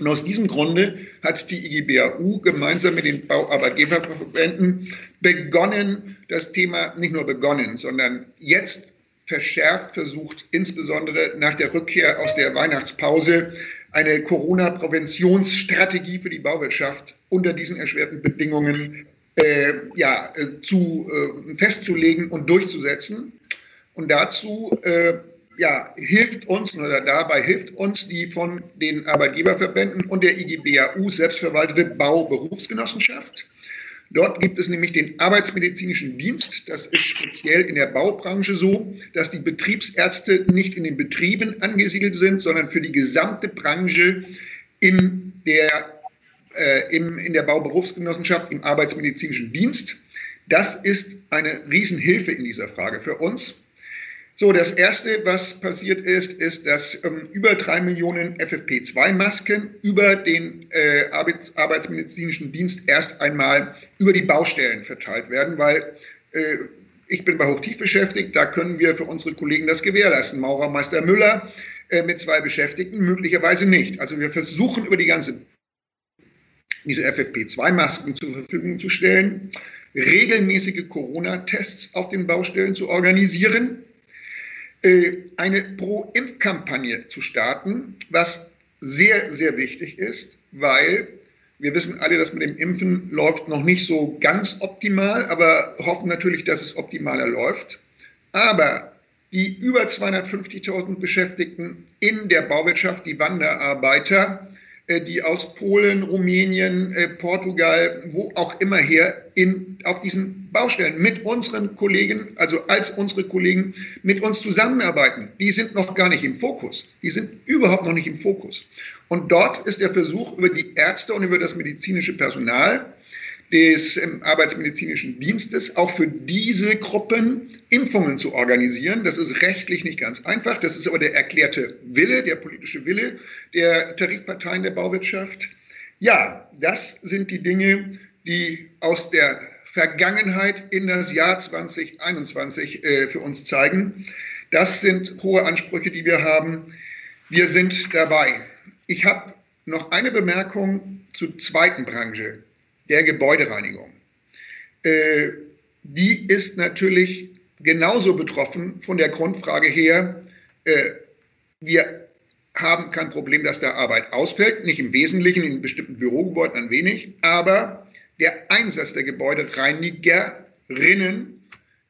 G: Und aus diesem Grunde hat die IGBAU gemeinsam mit den Bauarbeitgeberverbänden begonnen, das Thema nicht nur begonnen, sondern jetzt verschärft versucht, insbesondere nach der Rückkehr aus der Weihnachtspause, eine Corona-Präventionsstrategie für die Bauwirtschaft unter diesen erschwerten Bedingungen äh, ja, äh, zu, äh, festzulegen und durchzusetzen. Und dazu äh, ja, hilft uns oder dabei hilft uns die von den Arbeitgeberverbänden und der IGBAU selbstverwaltete Bauberufsgenossenschaft. Dort gibt es nämlich den Arbeitsmedizinischen Dienst. Das ist speziell in der Baubranche so, dass die Betriebsärzte nicht in den Betrieben angesiedelt sind, sondern für die gesamte Branche in der, äh, im, in der Bauberufsgenossenschaft im Arbeitsmedizinischen Dienst. Das ist eine Riesenhilfe in dieser Frage für uns. So, das Erste, was passiert ist, ist, dass ähm, über drei Millionen FFP2-Masken über den äh, Arbeits Arbeitsmedizinischen Dienst erst einmal über die Baustellen verteilt werden, weil äh, ich bin bei Hochtief beschäftigt, da können wir für unsere Kollegen das gewährleisten. Maurermeister Müller äh, mit zwei Beschäftigten möglicherweise nicht. Also wir versuchen über die ganze diese FFP2-Masken zur Verfügung zu stellen, regelmäßige Corona-Tests auf den Baustellen zu organisieren eine Pro-Impf-Kampagne zu starten, was sehr, sehr wichtig ist, weil wir wissen alle, dass mit dem Impfen läuft noch nicht so ganz optimal, aber hoffen natürlich, dass es optimaler läuft. Aber die über 250.000 Beschäftigten in der Bauwirtschaft, die Wanderarbeiter, äh, die aus Polen, Rumänien, äh, Portugal, wo auch immer her, in, auf diesen Baustellen mit unseren Kollegen, also als unsere Kollegen mit uns zusammenarbeiten. Die sind noch gar nicht im Fokus. Die sind überhaupt noch nicht im Fokus. Und dort ist der Versuch über die Ärzte und über das medizinische Personal des ähm, Arbeitsmedizinischen Dienstes auch für diese Gruppen Impfungen zu organisieren. Das ist rechtlich nicht ganz einfach. Das ist aber der erklärte Wille, der politische Wille der Tarifparteien der Bauwirtschaft. Ja, das sind die Dinge, die aus der Vergangenheit in das Jahr 2021 äh, für uns zeigen. Das sind hohe Ansprüche, die wir haben. Wir sind dabei. Ich habe noch eine Bemerkung zur zweiten Branche der Gebäudereinigung. Äh, die ist natürlich genauso betroffen von der Grundfrage her, äh, wir haben kein Problem, dass da Arbeit ausfällt, nicht im Wesentlichen, in bestimmten Bürogebäuden ein wenig, aber der Einsatz der Gebäudereinigerinnen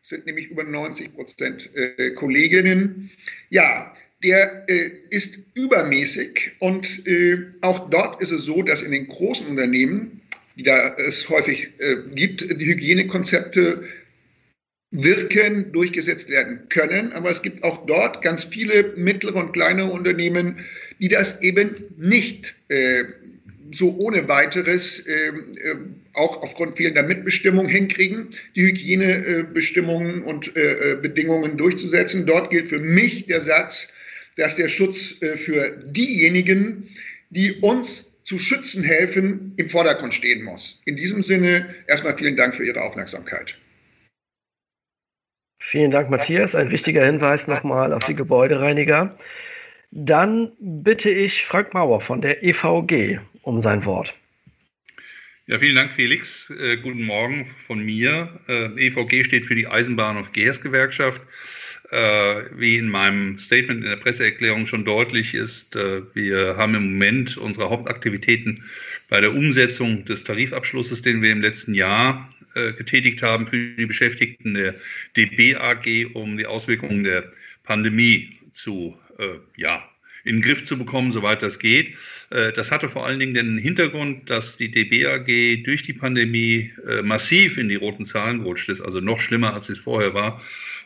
G: sind nämlich über 90 Prozent äh, Kolleginnen. Ja, der äh, ist übermäßig und äh, auch dort ist es so, dass in den großen Unternehmen die da es häufig äh, gibt, die Hygienekonzepte wirken, durchgesetzt werden können. Aber es gibt auch dort ganz viele mittlere und kleinere Unternehmen, die das eben nicht äh, so ohne weiteres äh, äh auch aufgrund fehlender Mitbestimmung hinkriegen, die Hygienebestimmungen und äh, äh, Bedingungen durchzusetzen. Dort gilt für mich der Satz, dass der Schutz für diejenigen, die uns zu schützen helfen, im Vordergrund stehen muss. In diesem Sinne erstmal vielen Dank für Ihre Aufmerksamkeit.
B: Vielen Dank, Matthias. Ein wichtiger Hinweis nochmal auf die Gebäudereiniger. Dann bitte ich Frank Mauer von der EVG um sein Wort.
H: Ja, vielen Dank, Felix. Äh, guten Morgen von mir. Äh, EVG steht für die Eisenbahn- und Verkehrsgewerkschaft. Äh, wie in meinem Statement in der Presseerklärung schon deutlich ist, äh, wir haben im Moment unsere Hauptaktivitäten bei der Umsetzung des Tarifabschlusses, den wir im letzten Jahr äh, getätigt haben für die Beschäftigten der DB AG, um die Auswirkungen der Pandemie zu ja, in den Griff zu bekommen, soweit das geht. Das hatte vor allen Dingen den Hintergrund, dass die DB AG durch die Pandemie massiv in die roten Zahlen gerutscht ist, also noch schlimmer, als es vorher war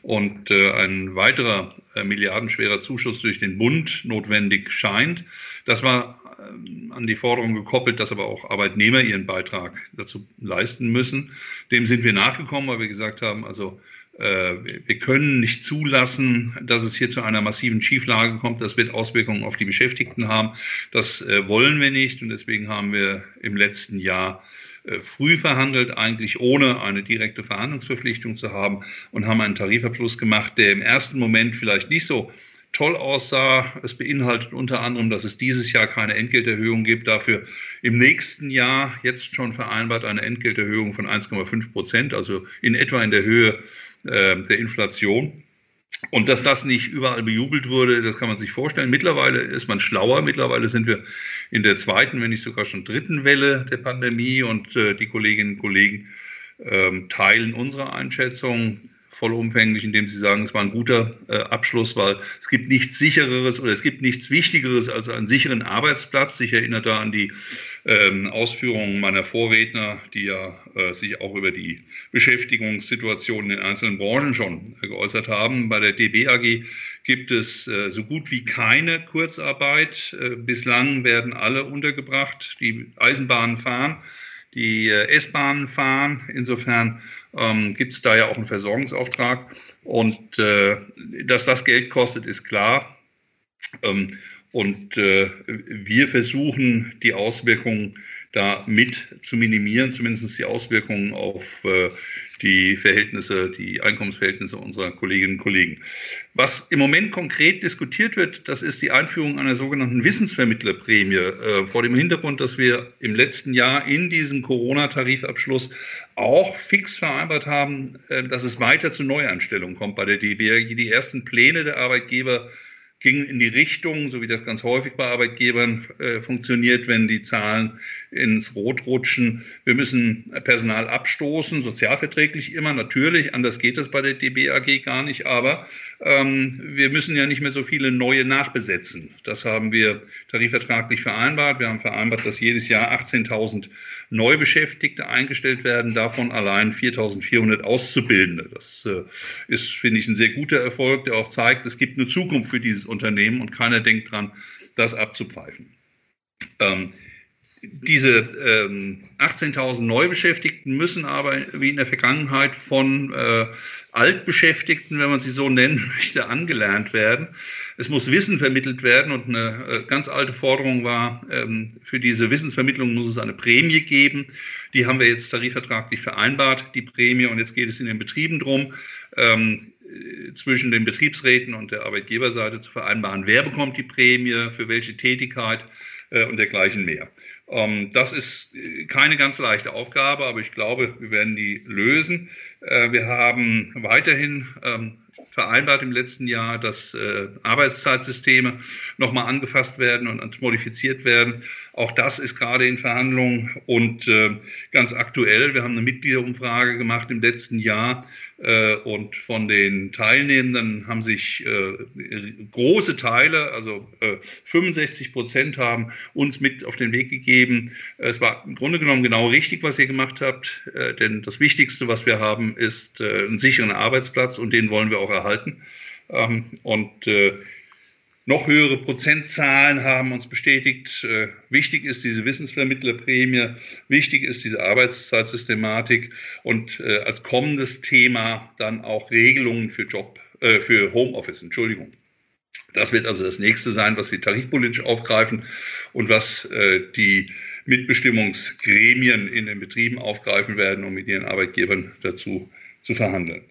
H: und äh, ein weiterer äh, milliardenschwerer Zuschuss durch den Bund notwendig scheint. Das war äh, an die Forderung gekoppelt, dass aber auch Arbeitnehmer ihren Beitrag dazu leisten müssen. Dem sind wir nachgekommen, weil wir gesagt haben, also äh, wir können nicht zulassen, dass es hier zu einer massiven Schieflage kommt. Das wird Auswirkungen auf die Beschäftigten haben. Das äh, wollen wir nicht und deswegen haben wir im letzten Jahr früh verhandelt, eigentlich ohne eine direkte Verhandlungsverpflichtung zu haben und haben einen Tarifabschluss gemacht, der im ersten Moment vielleicht nicht so toll aussah. Es beinhaltet unter anderem, dass es dieses Jahr keine Entgelterhöhung gibt, dafür im nächsten Jahr jetzt schon vereinbart eine Entgelterhöhung von 1,5 Prozent, also in etwa in der Höhe äh, der Inflation. Und dass das nicht überall bejubelt wurde, das kann man sich vorstellen. Mittlerweile ist man schlauer. Mittlerweile sind wir in der zweiten, wenn nicht sogar schon dritten Welle der Pandemie und äh, die Kolleginnen und Kollegen ähm, teilen unsere Einschätzung vollumfänglich, indem Sie sagen, es war ein guter äh, Abschluss, weil es gibt nichts sichereres oder es gibt nichts Wichtigeres als einen sicheren Arbeitsplatz. Ich erinnere da an die ähm, Ausführungen meiner Vorredner, die ja äh, sich auch über die Beschäftigungssituation in einzelnen Branchen schon äh, geäußert haben. Bei der DB AG gibt es äh, so gut wie keine Kurzarbeit. Äh, bislang werden alle untergebracht, die Eisenbahnen fahren die äh, S-Bahnen fahren. Insofern ähm, gibt es da ja auch einen Versorgungsauftrag. Und äh, dass das Geld kostet, ist klar. Ähm, und äh, wir versuchen, die Auswirkungen da mit zu minimieren, zumindest die Auswirkungen auf äh, die Verhältnisse, die Einkommensverhältnisse unserer Kolleginnen und Kollegen. Was im Moment konkret diskutiert wird, das ist die Einführung einer sogenannten Wissensvermittlerprämie. Äh, vor dem Hintergrund, dass wir im letzten Jahr in diesem Corona-Tarifabschluss auch fix vereinbart haben, äh, dass es weiter zu Neuanstellungen kommt bei der DBRG. Die ersten Pläne der Arbeitgeber ging in die Richtung, so wie das ganz häufig bei Arbeitgebern äh, funktioniert, wenn die Zahlen ins Rot rutschen. Wir müssen Personal abstoßen, sozialverträglich immer natürlich, anders geht das bei der DBAG gar nicht, aber ähm, wir müssen ja nicht mehr so viele neue nachbesetzen. Das haben wir tarifvertraglich vereinbart. Wir haben vereinbart, dass jedes Jahr 18.000 Neubeschäftigte eingestellt werden, davon allein 4.400 Auszubildende. Das äh, ist, finde ich, ein sehr guter Erfolg, der auch zeigt, es gibt eine Zukunft für dieses Unternehmen und keiner denkt dran, das abzupfeifen. Ähm, diese ähm, 18.000 Neubeschäftigten müssen aber wie in der Vergangenheit von äh, Altbeschäftigten, wenn man sie so nennen möchte, angelernt werden. Es muss Wissen vermittelt werden und eine äh, ganz alte Forderung war, ähm, für diese Wissensvermittlung muss es eine Prämie geben. Die haben wir jetzt tarifvertraglich vereinbart, die Prämie, und jetzt geht es in den Betrieben drum. Ähm, zwischen den Betriebsräten und der Arbeitgeberseite zu vereinbaren, wer bekommt die Prämie, für welche Tätigkeit äh, und dergleichen mehr. Ähm, das ist äh, keine ganz leichte Aufgabe, aber ich glaube, wir werden die lösen. Äh, wir haben weiterhin ähm, vereinbart im letzten Jahr, dass äh, Arbeitszeitsysteme nochmal angefasst werden und modifiziert werden. Auch das ist gerade in Verhandlungen und ganz aktuell. Wir haben eine Mitgliederumfrage gemacht im letzten Jahr und von den Teilnehmenden haben sich äh, große Teile, also 65 äh, Prozent, haben uns mit auf den Weg gegeben. Es war im Grunde genommen genau richtig, was ihr gemacht habt, denn das Wichtigste, was wir haben, ist einen sicheren Arbeitsplatz und den wollen wir auch erhalten. Ähm, und noch höhere Prozentzahlen haben uns bestätigt, äh, wichtig ist diese Wissensvermittlerprämie, wichtig ist diese Arbeitszeitsystematik und äh, als kommendes Thema dann auch Regelungen für Job, äh, für Homeoffice, Entschuldigung. Das wird also das nächste sein, was wir tarifpolitisch aufgreifen und was äh, die Mitbestimmungsgremien in den Betrieben aufgreifen werden, um mit ihren Arbeitgebern dazu zu verhandeln.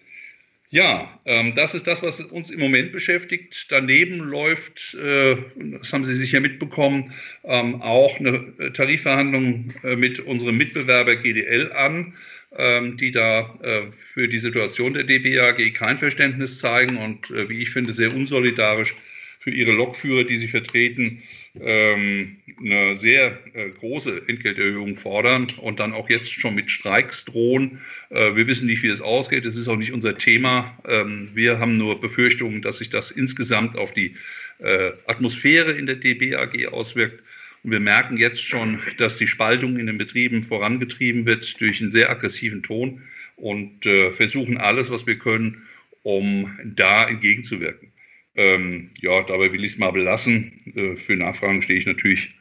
H: Ja, ähm, das ist das, was uns im Moment beschäftigt. Daneben läuft, äh, das haben Sie sicher mitbekommen, ähm, auch eine Tarifverhandlung äh, mit unserem Mitbewerber GDL an, ähm, die da äh, für die Situation der DBAG kein Verständnis zeigen und, äh, wie ich finde, sehr unsolidarisch für ihre Lokführer, die sie vertreten, ähm, eine sehr äh, große Entgelterhöhung fordern und dann auch jetzt schon mit Streiks drohen. Äh, wir wissen nicht, wie es ausgeht. Das ist auch nicht unser Thema. Ähm, wir haben nur Befürchtungen, dass sich das insgesamt auf die äh, Atmosphäre in der DBAG auswirkt. Und wir merken jetzt schon, dass die Spaltung in den Betrieben vorangetrieben wird durch einen sehr aggressiven Ton und versuchen alles, was wir können, um da entgegenzuwirken. Ähm, ja, dabei will ich es mal belassen. Äh, für Nachfragen stehe ich natürlich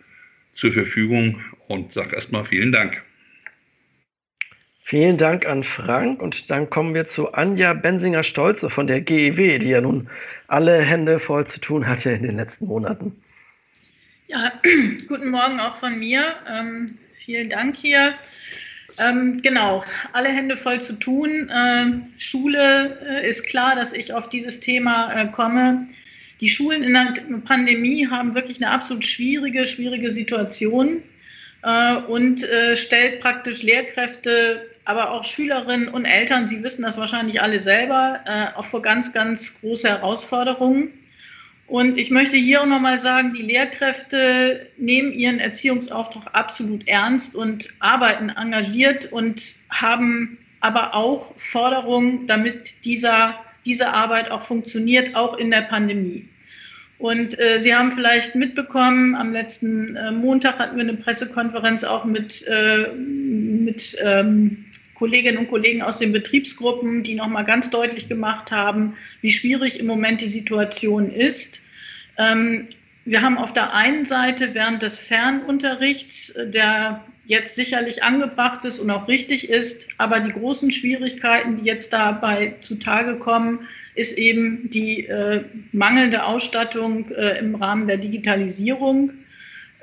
H: zur Verfügung und sage erstmal vielen Dank.
B: Vielen Dank an Frank und dann kommen wir zu Anja Bensinger-Stolze von der GEW, die ja nun alle Hände voll zu tun hatte in den letzten Monaten.
I: Ja, guten Morgen auch von mir. Ähm, vielen Dank hier. Ähm, genau, alle Hände voll zu tun. Ähm, Schule äh, ist klar, dass ich auf dieses Thema äh, komme. Die Schulen in der Pandemie haben wirklich eine absolut schwierige, schwierige Situation äh, und äh, stellt praktisch Lehrkräfte aber auch Schülerinnen und Eltern, Sie wissen das wahrscheinlich alle selber, äh, auch vor ganz, ganz große Herausforderungen. Und ich möchte hier auch nochmal sagen, die Lehrkräfte nehmen ihren Erziehungsauftrag absolut ernst und arbeiten engagiert und haben aber auch Forderungen, damit dieser, diese Arbeit auch funktioniert, auch in der Pandemie. Und äh, Sie haben vielleicht mitbekommen, am letzten äh, Montag hatten wir eine Pressekonferenz auch mit, äh, mit ähm, Kolleginnen und Kollegen aus den Betriebsgruppen, die nochmal ganz deutlich gemacht haben, wie schwierig im Moment die Situation ist. Ähm, wir haben auf der einen Seite während des Fernunterrichts, äh, der jetzt sicherlich angebracht ist und auch richtig ist, aber die großen Schwierigkeiten, die jetzt dabei zutage kommen, ist eben die äh, mangelnde Ausstattung äh, im Rahmen der Digitalisierung.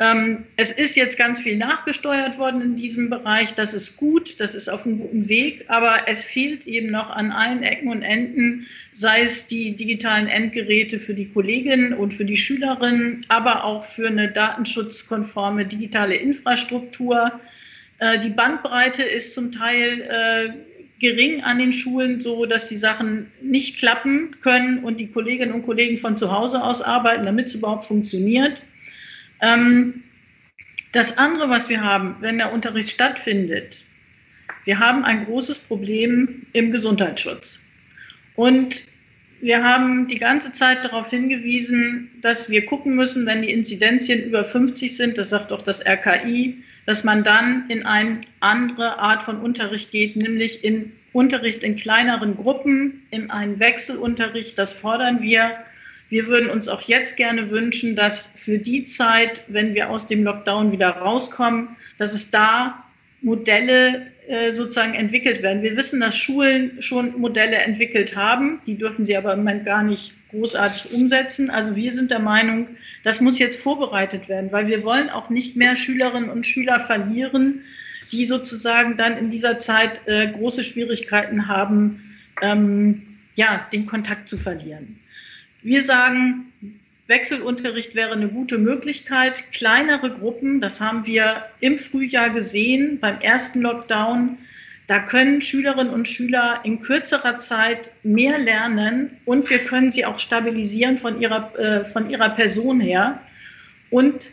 I: Ähm, es ist jetzt ganz viel nachgesteuert worden in diesem Bereich. Das ist gut, das ist auf einem guten Weg, aber es fehlt eben noch an allen Ecken und Enden, sei es die digitalen Endgeräte für die Kolleginnen und für die Schülerinnen, aber auch für eine datenschutzkonforme digitale Infrastruktur. Äh, die Bandbreite ist zum Teil äh, gering an den Schulen, so dass die Sachen nicht klappen können und die Kolleginnen und Kollegen von zu Hause aus arbeiten, damit es überhaupt funktioniert. Ähm, das andere, was wir haben, wenn der Unterricht stattfindet, wir haben ein großes Problem im Gesundheitsschutz. Und wir haben die ganze Zeit darauf hingewiesen, dass wir gucken müssen, wenn die Inzidenzien über 50 sind, das sagt auch das RKI, dass man dann in eine andere Art von Unterricht geht, nämlich in Unterricht in kleineren Gruppen, in einen Wechselunterricht. Das fordern wir. Wir würden uns auch jetzt gerne wünschen, dass für die Zeit, wenn wir aus dem Lockdown wieder rauskommen, dass es da Modelle äh, sozusagen entwickelt werden. Wir wissen, dass Schulen schon Modelle entwickelt haben. Die dürfen sie aber im Moment gar nicht großartig umsetzen. Also wir sind der Meinung, das muss jetzt vorbereitet werden, weil wir wollen auch nicht mehr Schülerinnen und Schüler verlieren, die sozusagen dann in dieser Zeit äh, große Schwierigkeiten haben, ähm, ja, den Kontakt zu verlieren. Wir sagen, Wechselunterricht wäre eine gute Möglichkeit. Kleinere Gruppen, das haben wir im Frühjahr gesehen beim ersten Lockdown. Da können Schülerinnen und Schüler in kürzerer Zeit mehr lernen und wir können sie auch stabilisieren von ihrer, äh, von ihrer Person her. Und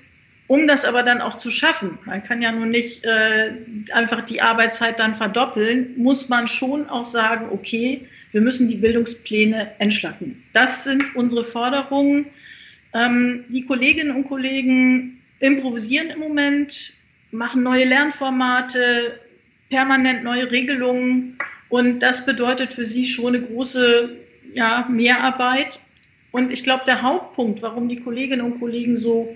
I: um das aber dann auch zu schaffen, man kann ja nun nicht äh, einfach die Arbeitszeit dann verdoppeln, muss man schon auch sagen, okay, wir müssen die Bildungspläne entschlacken. Das sind unsere Forderungen. Ähm, die Kolleginnen und Kollegen improvisieren im Moment, machen neue Lernformate, permanent neue Regelungen und das bedeutet für sie schon eine große ja, Mehrarbeit. Und ich glaube, der Hauptpunkt, warum die Kolleginnen und Kollegen so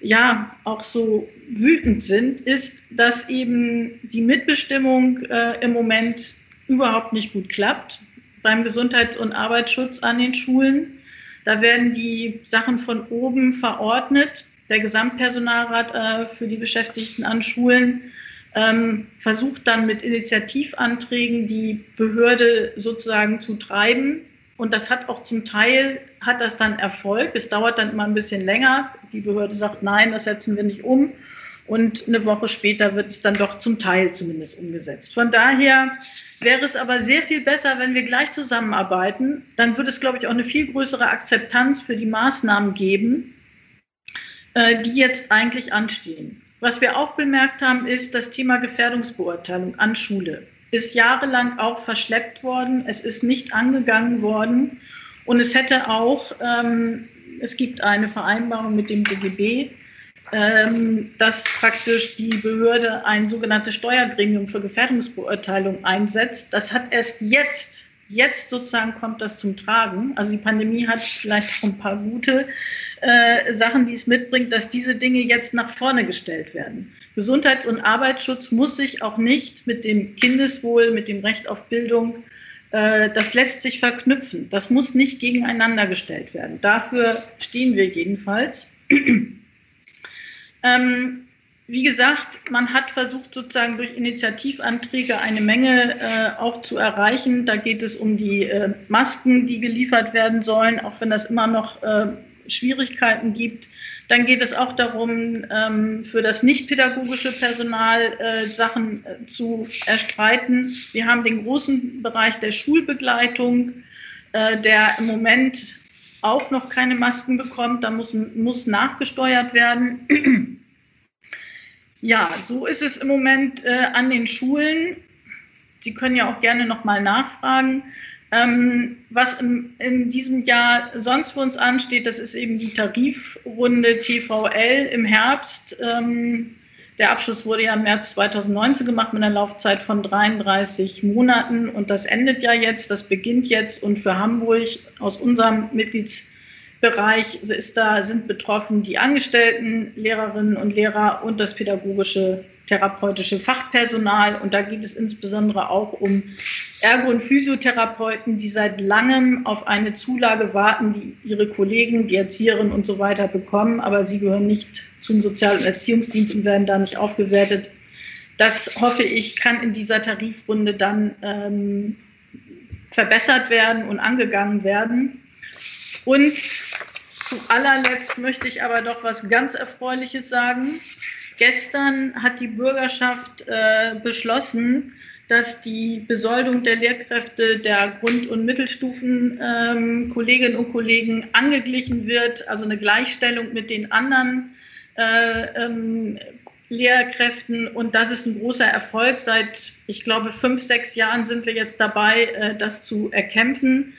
I: ja auch so wütend sind, ist, dass eben die Mitbestimmung äh, im Moment überhaupt nicht gut klappt beim Gesundheits- und Arbeitsschutz an den Schulen. Da werden die Sachen von oben verordnet. Der Gesamtpersonalrat äh, für die Beschäftigten an Schulen ähm, versucht dann mit Initiativanträgen die Behörde sozusagen zu treiben. Und das hat auch zum Teil, hat das dann Erfolg. Es dauert dann immer ein bisschen länger. Die Behörde sagt, nein, das setzen wir nicht um. Und eine Woche später wird es dann doch zum Teil zumindest umgesetzt. Von daher wäre es aber sehr viel besser, wenn wir gleich zusammenarbeiten. Dann würde es, glaube ich, auch eine viel größere Akzeptanz für die Maßnahmen geben, äh, die jetzt eigentlich anstehen. Was wir auch bemerkt haben, ist das Thema Gefährdungsbeurteilung an Schule. Ist jahrelang auch verschleppt worden. Es ist nicht angegangen worden. Und es hätte auch, ähm, es gibt eine Vereinbarung mit dem DGB, dass praktisch die Behörde ein sogenanntes Steuergremium für Gefährdungsbeurteilung einsetzt. Das hat erst jetzt, jetzt sozusagen kommt das zum Tragen. Also die Pandemie hat vielleicht auch ein paar gute äh, Sachen, die es mitbringt, dass diese Dinge jetzt nach vorne gestellt werden. Gesundheits- und Arbeitsschutz muss sich auch nicht mit dem Kindeswohl, mit dem Recht auf Bildung äh, das lässt sich verknüpfen. Das muss nicht gegeneinander gestellt werden. Dafür stehen wir jedenfalls. Ähm, wie gesagt, man hat versucht, sozusagen durch Initiativanträge eine Menge äh, auch zu erreichen. Da geht es um die äh, Masken, die geliefert werden sollen, auch wenn das immer noch äh, Schwierigkeiten gibt. Dann geht es auch darum, ähm, für das nicht-pädagogische Personal äh, Sachen äh, zu erstreiten. Wir haben den großen Bereich der Schulbegleitung, äh, der im Moment auch noch keine Masken bekommt. Da muss, muss nachgesteuert werden. ja, so ist es im Moment äh, an den Schulen. Sie können ja auch gerne noch mal nachfragen. Ähm, was im, in diesem Jahr sonst für uns ansteht, das ist eben die Tarifrunde TVL im Herbst. Ähm, der Abschluss wurde ja im März 2019 gemacht mit einer Laufzeit von 33 Monaten. Und das endet ja jetzt, das beginnt jetzt. Und für Hamburg aus unserem Mitgliedsbereich ist da, sind betroffen die Angestellten, Lehrerinnen und Lehrer und das pädagogische therapeutische Fachpersonal. Und da geht es insbesondere auch um Ergo- und Physiotherapeuten, die seit langem auf eine Zulage warten, die ihre Kollegen, die Erzieherinnen und so weiter bekommen. Aber sie gehören nicht zum Sozial- und Erziehungsdienst und werden da nicht aufgewertet. Das hoffe ich, kann in dieser Tarifrunde dann ähm, verbessert werden und angegangen werden. Und zu allerletzt möchte ich aber doch was ganz Erfreuliches sagen. Gestern hat die Bürgerschaft äh, beschlossen, dass die Besoldung der Lehrkräfte der Grund- und Mittelstufen ähm, und Kollegen angeglichen wird, also eine Gleichstellung mit den anderen äh, ähm, Lehrkräften. Und das ist ein großer Erfolg. Seit, ich glaube, fünf, sechs Jahren sind wir jetzt dabei, äh, das zu erkämpfen.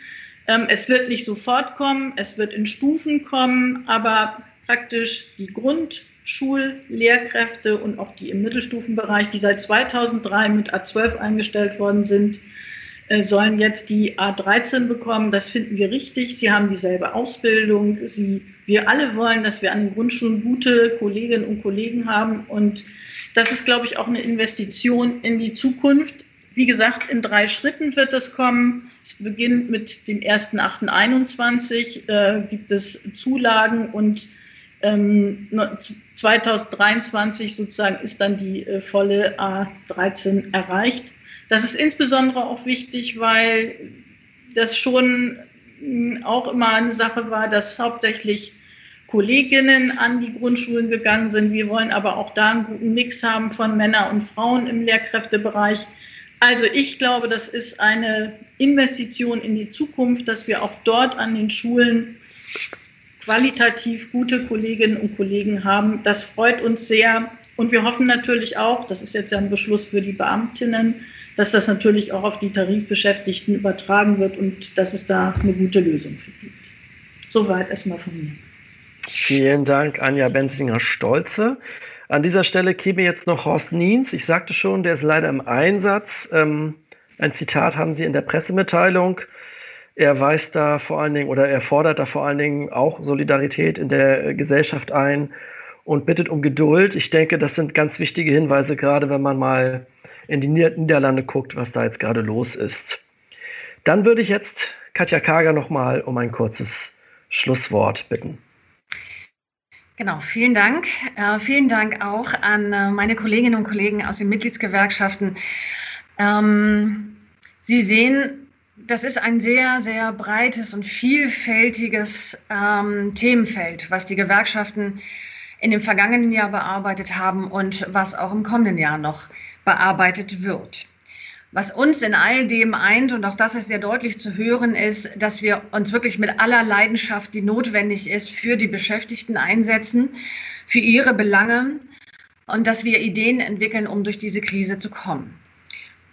I: Ähm, es wird nicht sofort kommen, es wird in Stufen kommen, aber praktisch die Grund- Schullehrkräfte und auch die im Mittelstufenbereich, die seit 2003 mit A12 eingestellt worden sind, äh, sollen jetzt die A13 bekommen. Das finden wir richtig. Sie haben dieselbe Ausbildung. Sie, wir alle wollen, dass wir an den Grundschulen gute Kolleginnen und Kollegen haben. Und das ist, glaube ich, auch eine Investition in die Zukunft. Wie gesagt, in drei Schritten wird das kommen. Es beginnt mit dem 1.8.21, äh, gibt es Zulagen und 2023 ähm, sozusagen ist dann die äh, volle A13 erreicht. Das ist insbesondere auch wichtig, weil das schon hm, auch immer eine Sache war, dass hauptsächlich Kolleginnen an die Grundschulen gegangen sind. Wir wollen aber auch da einen guten Mix haben von Männern und Frauen im Lehrkräftebereich. Also ich glaube, das ist eine Investition in die Zukunft, dass wir auch dort an den Schulen qualitativ gute Kolleginnen und Kollegen haben. Das freut uns sehr. Und wir hoffen natürlich auch, das ist jetzt ja ein Beschluss für die Beamtinnen, dass das natürlich auch auf die Tarifbeschäftigten übertragen wird und dass es da eine gute Lösung für gibt. Soweit erstmal von mir.
B: Vielen Dank, Anja Benzinger-Stolze. An dieser Stelle käme jetzt noch Horst Niens. Ich sagte schon, der ist leider im Einsatz. Ähm, ein Zitat haben Sie in der Pressemitteilung. Er weist da vor allen Dingen oder er fordert da vor allen Dingen auch Solidarität in der äh, Gesellschaft ein und bittet um Geduld. Ich denke, das sind ganz wichtige Hinweise, gerade wenn man mal in die Niederlande guckt, was da jetzt gerade los ist. Dann würde ich jetzt Katja Kager nochmal um ein kurzes Schlusswort bitten.
A: Genau, vielen Dank. Äh, vielen Dank auch an äh, meine Kolleginnen und Kollegen aus den Mitgliedsgewerkschaften. Ähm, Sie sehen, das ist ein sehr, sehr breites und vielfältiges ähm, Themenfeld, was die Gewerkschaften in dem vergangenen Jahr bearbeitet haben und was auch im kommenden Jahr noch bearbeitet wird. Was uns in all dem eint, und auch das ist sehr deutlich zu hören, ist, dass wir uns wirklich mit aller Leidenschaft, die notwendig ist, für die Beschäftigten einsetzen, für ihre Belange und dass wir Ideen entwickeln, um durch diese Krise zu kommen.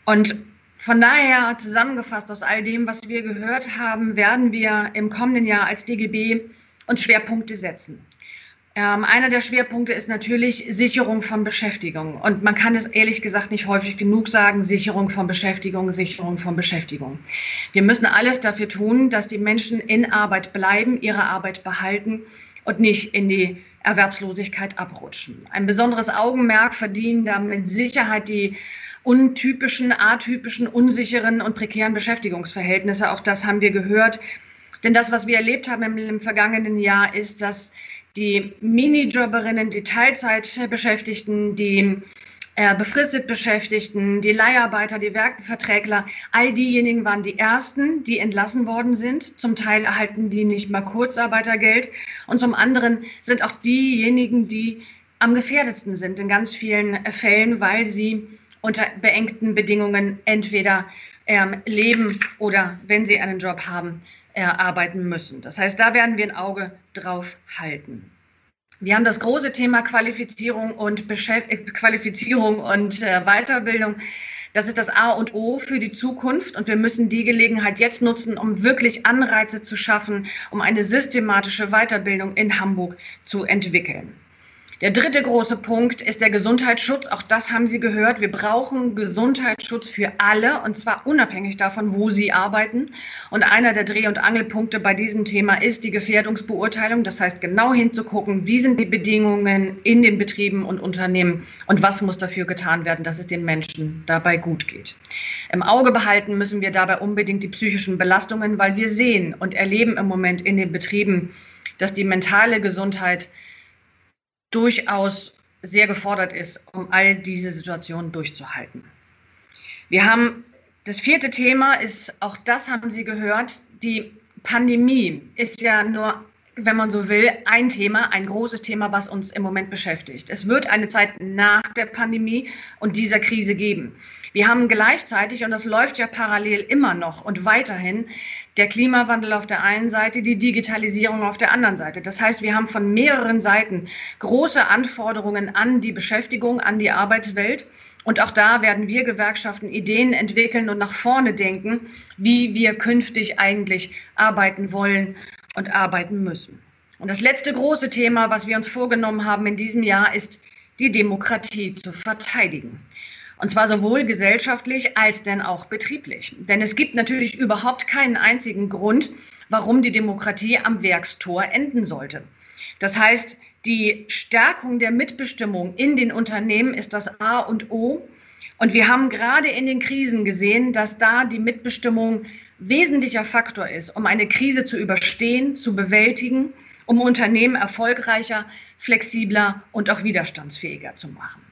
A: Und von daher zusammengefasst aus all dem, was wir gehört haben, werden wir im kommenden Jahr als DGB uns Schwerpunkte setzen. Ähm, einer der Schwerpunkte ist natürlich Sicherung von Beschäftigung. Und man kann es ehrlich gesagt nicht häufig genug sagen, Sicherung von Beschäftigung, Sicherung von Beschäftigung. Wir müssen alles dafür tun, dass die Menschen in Arbeit bleiben, ihre Arbeit behalten und nicht in die Erwerbslosigkeit abrutschen. Ein besonderes Augenmerk verdienen da mit Sicherheit die untypischen, atypischen, unsicheren und prekären Beschäftigungsverhältnisse. Auch das haben wir gehört. Denn das, was wir erlebt haben im, im vergangenen Jahr, ist, dass die Minijobberinnen, die Teilzeitbeschäftigten, die äh, befristet Beschäftigten, die Leiharbeiter, die Werkverträgler, all diejenigen waren die ersten, die entlassen worden sind. Zum Teil erhalten die nicht mal Kurzarbeitergeld und zum anderen sind auch diejenigen, die am gefährdetsten sind in ganz vielen Fällen, weil sie unter beengten Bedingungen entweder ähm, leben oder wenn sie einen Job haben, äh, arbeiten müssen. Das heißt, da werden wir ein Auge drauf halten. Wir haben das große Thema Qualifizierung und, äh, Qualifizierung und äh, Weiterbildung. Das ist das A und O für die Zukunft und wir müssen die Gelegenheit jetzt nutzen, um wirklich Anreize zu schaffen, um eine systematische Weiterbildung in Hamburg zu entwickeln. Der dritte große Punkt ist der Gesundheitsschutz. Auch das haben Sie gehört. Wir brauchen Gesundheitsschutz für alle und zwar unabhängig davon, wo sie arbeiten. Und einer der Dreh- und Angelpunkte bei diesem Thema ist die Gefährdungsbeurteilung. Das heißt, genau hinzugucken, wie sind die Bedingungen in den Betrieben und Unternehmen und was muss dafür getan werden, dass es den Menschen dabei gut geht. Im Auge behalten müssen wir dabei unbedingt die psychischen Belastungen, weil wir sehen und erleben im Moment in den Betrieben, dass die mentale Gesundheit durchaus sehr gefordert ist, um all diese Situationen durchzuhalten. Wir haben das vierte Thema ist, auch das haben Sie gehört, die Pandemie ist ja nur, wenn man so will, ein Thema, ein großes Thema, was uns im Moment beschäftigt. Es wird eine Zeit nach der Pandemie und dieser Krise geben. Wir haben gleichzeitig, und das läuft ja parallel immer noch und weiterhin, der Klimawandel auf der einen Seite, die Digitalisierung auf der anderen Seite. Das heißt, wir haben von mehreren Seiten große Anforderungen an die Beschäftigung, an die Arbeitswelt. Und auch da werden wir Gewerkschaften Ideen entwickeln und nach vorne denken, wie wir künftig eigentlich arbeiten wollen und arbeiten müssen. Und das letzte große Thema, was wir uns vorgenommen haben in diesem Jahr, ist die Demokratie zu verteidigen. Und zwar sowohl gesellschaftlich als denn auch betrieblich. Denn es gibt natürlich überhaupt keinen einzigen Grund, warum die Demokratie am Werkstor enden sollte. Das heißt, die Stärkung der Mitbestimmung in den Unternehmen ist das A und O. Und wir haben gerade in den Krisen gesehen, dass da die Mitbestimmung wesentlicher Faktor ist, um eine Krise zu überstehen, zu bewältigen, um Unternehmen erfolgreicher, flexibler und auch widerstandsfähiger zu machen.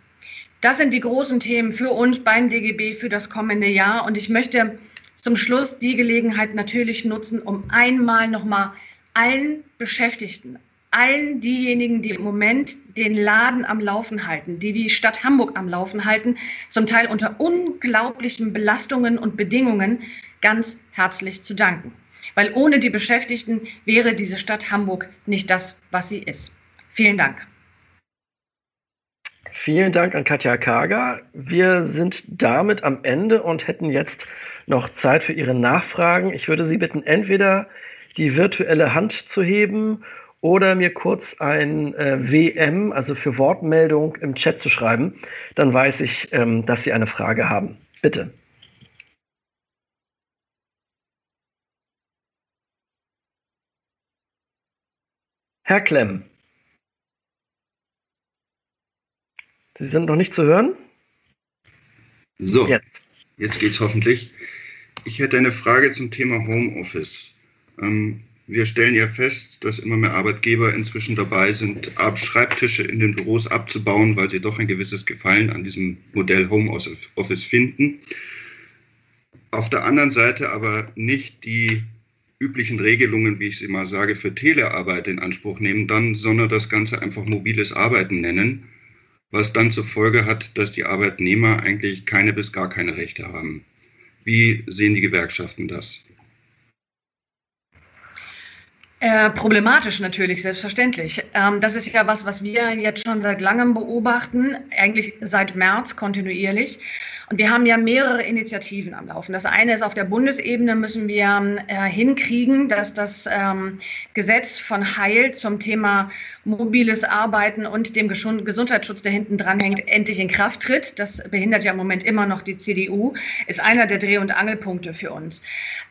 A: Das sind die großen Themen für uns beim DGB für das kommende Jahr. Und ich möchte zum Schluss die Gelegenheit natürlich nutzen, um einmal nochmal allen Beschäftigten, allen diejenigen, die im Moment den Laden am Laufen halten, die die Stadt Hamburg am Laufen halten, zum Teil unter unglaublichen Belastungen und Bedingungen, ganz herzlich zu danken. Weil ohne die Beschäftigten wäre diese Stadt Hamburg nicht das, was sie ist. Vielen Dank.
B: Vielen Dank an Katja Kager. Wir sind damit am Ende und hätten jetzt noch Zeit für Ihre Nachfragen. Ich würde Sie bitten, entweder die virtuelle Hand zu heben oder mir kurz ein äh, WM, also für Wortmeldung, im Chat zu schreiben. Dann weiß ich, ähm, dass Sie eine Frage haben. Bitte. Herr Klemm. Sie sind noch nicht zu hören?
J: So, jetzt, jetzt es hoffentlich. Ich hätte eine Frage zum Thema Homeoffice. Ähm, wir stellen ja fest, dass immer mehr Arbeitgeber inzwischen dabei sind, Schreibtische in den Büros abzubauen, weil sie doch ein gewisses Gefallen an diesem Modell Homeoffice finden. Auf der anderen Seite aber nicht die üblichen Regelungen, wie ich sie mal sage, für Telearbeit in Anspruch nehmen dann, sondern das Ganze einfach mobiles Arbeiten nennen was dann zur Folge hat, dass die Arbeitnehmer eigentlich keine bis gar keine Rechte haben. Wie sehen die Gewerkschaften das?
A: Äh, problematisch natürlich, selbstverständlich. Ähm, das ist ja was, was wir jetzt schon seit langem beobachten, eigentlich seit März kontinuierlich. Und wir haben ja mehrere Initiativen am Laufen. Das eine ist, auf der Bundesebene müssen wir äh, hinkriegen, dass das ähm, Gesetz von Heil zum Thema mobiles Arbeiten und dem Gesundheitsschutz, der hinten dran hängt, endlich in Kraft tritt. Das behindert ja im Moment immer noch die CDU, ist einer der Dreh- und Angelpunkte für uns.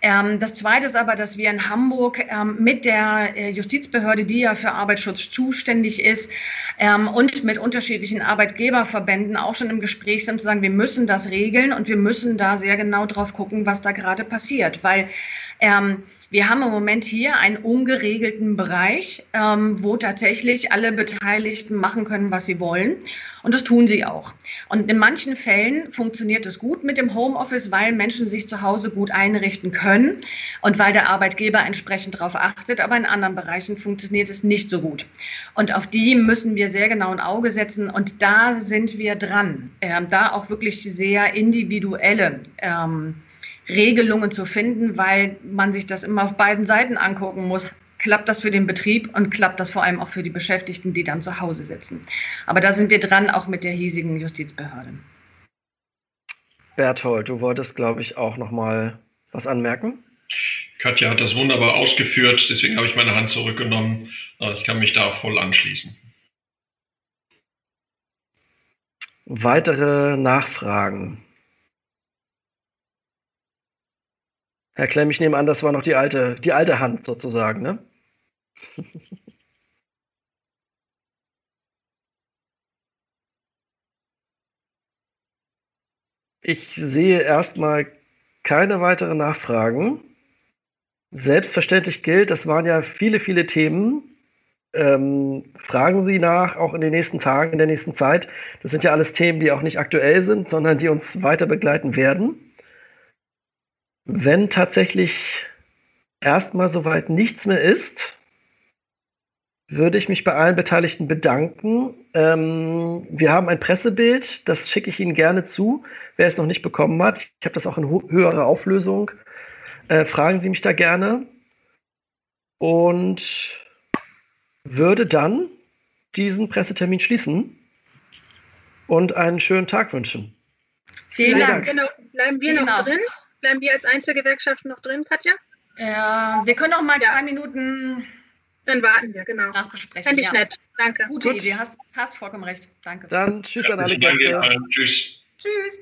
A: Ähm, das zweite ist aber, dass wir in Hamburg ähm, mit der äh, Justizbehörde, die ja für Arbeitsschutz zuständig ist, ähm, und mit unterschiedlichen Arbeitgeberverbänden auch schon im Gespräch sind, zu sagen, wir müssen das regeln und wir müssen da sehr genau drauf gucken, was da gerade passiert, weil ähm, Wir haben im Moment hier einen ungeregelten Bereich, ähm, wo tatsächlich alle Beteiligten machen können, was sie wollen. Und das tun sie auch. Und in manchen Fällen funktioniert es gut mit dem Homeoffice, weil Menschen sich zu Hause gut einrichten können und weil der Arbeitgeber entsprechend darauf achtet. Aber in anderen Bereichen funktioniert es nicht so gut. Und auf die müssen wir sehr genau ein Auge setzen. Und da sind wir dran, äh, da auch wirklich sehr individuelle ähm, Regelungen zu finden, weil man sich das immer auf beiden Seiten angucken muss. Klappt das für den Betrieb und klappt das vor allem auch für die Beschäftigten, die dann zu Hause sitzen? Aber da sind wir dran, auch mit der hiesigen Justizbehörde.
B: Berthold, du wolltest, glaube ich, auch noch mal was anmerken.
C: Katja hat das wunderbar ausgeführt, deswegen habe ich meine Hand zurückgenommen. Ich kann mich da voll anschließen.
B: Weitere Nachfragen? Herr Klemm, ich nehme an, das war noch die alte, die alte Hand sozusagen, ne? Ich sehe erstmal keine weiteren Nachfragen. Selbstverständlich gilt, das waren ja viele, viele Themen. Ähm, fragen Sie nach, auch in den nächsten Tagen, in der nächsten Zeit. Das sind ja alles Themen, die auch nicht aktuell sind, sondern die uns weiter begleiten werden. Wenn tatsächlich erstmal soweit nichts mehr ist, würde ich mich bei allen Beteiligten bedanken. Ähm, wir haben ein Pressebild, das schicke ich Ihnen gerne zu, wer es noch nicht bekommen hat. Ich habe das auch in höherer Auflösung. Äh, fragen Sie mich da gerne. Und würde dann diesen Pressetermin schließen und einen schönen Tag wünschen.
D: Vielen Dank. Genau. Bleiben wir noch drin? Bleiben wir als Einzelgewerkschaft noch drin, Katja?
A: Ja, wir können noch mal ja. zwei Minuten.
D: Dann warten wir, genau.
A: Nachbesprechen.
D: Fände ich ja. nett. Danke.
A: Gute Gut. Idee, hast, hast vollkommen recht. Danke.
B: Dann tschüss an alle Gäste.
C: Tschüss.
A: Tschüss.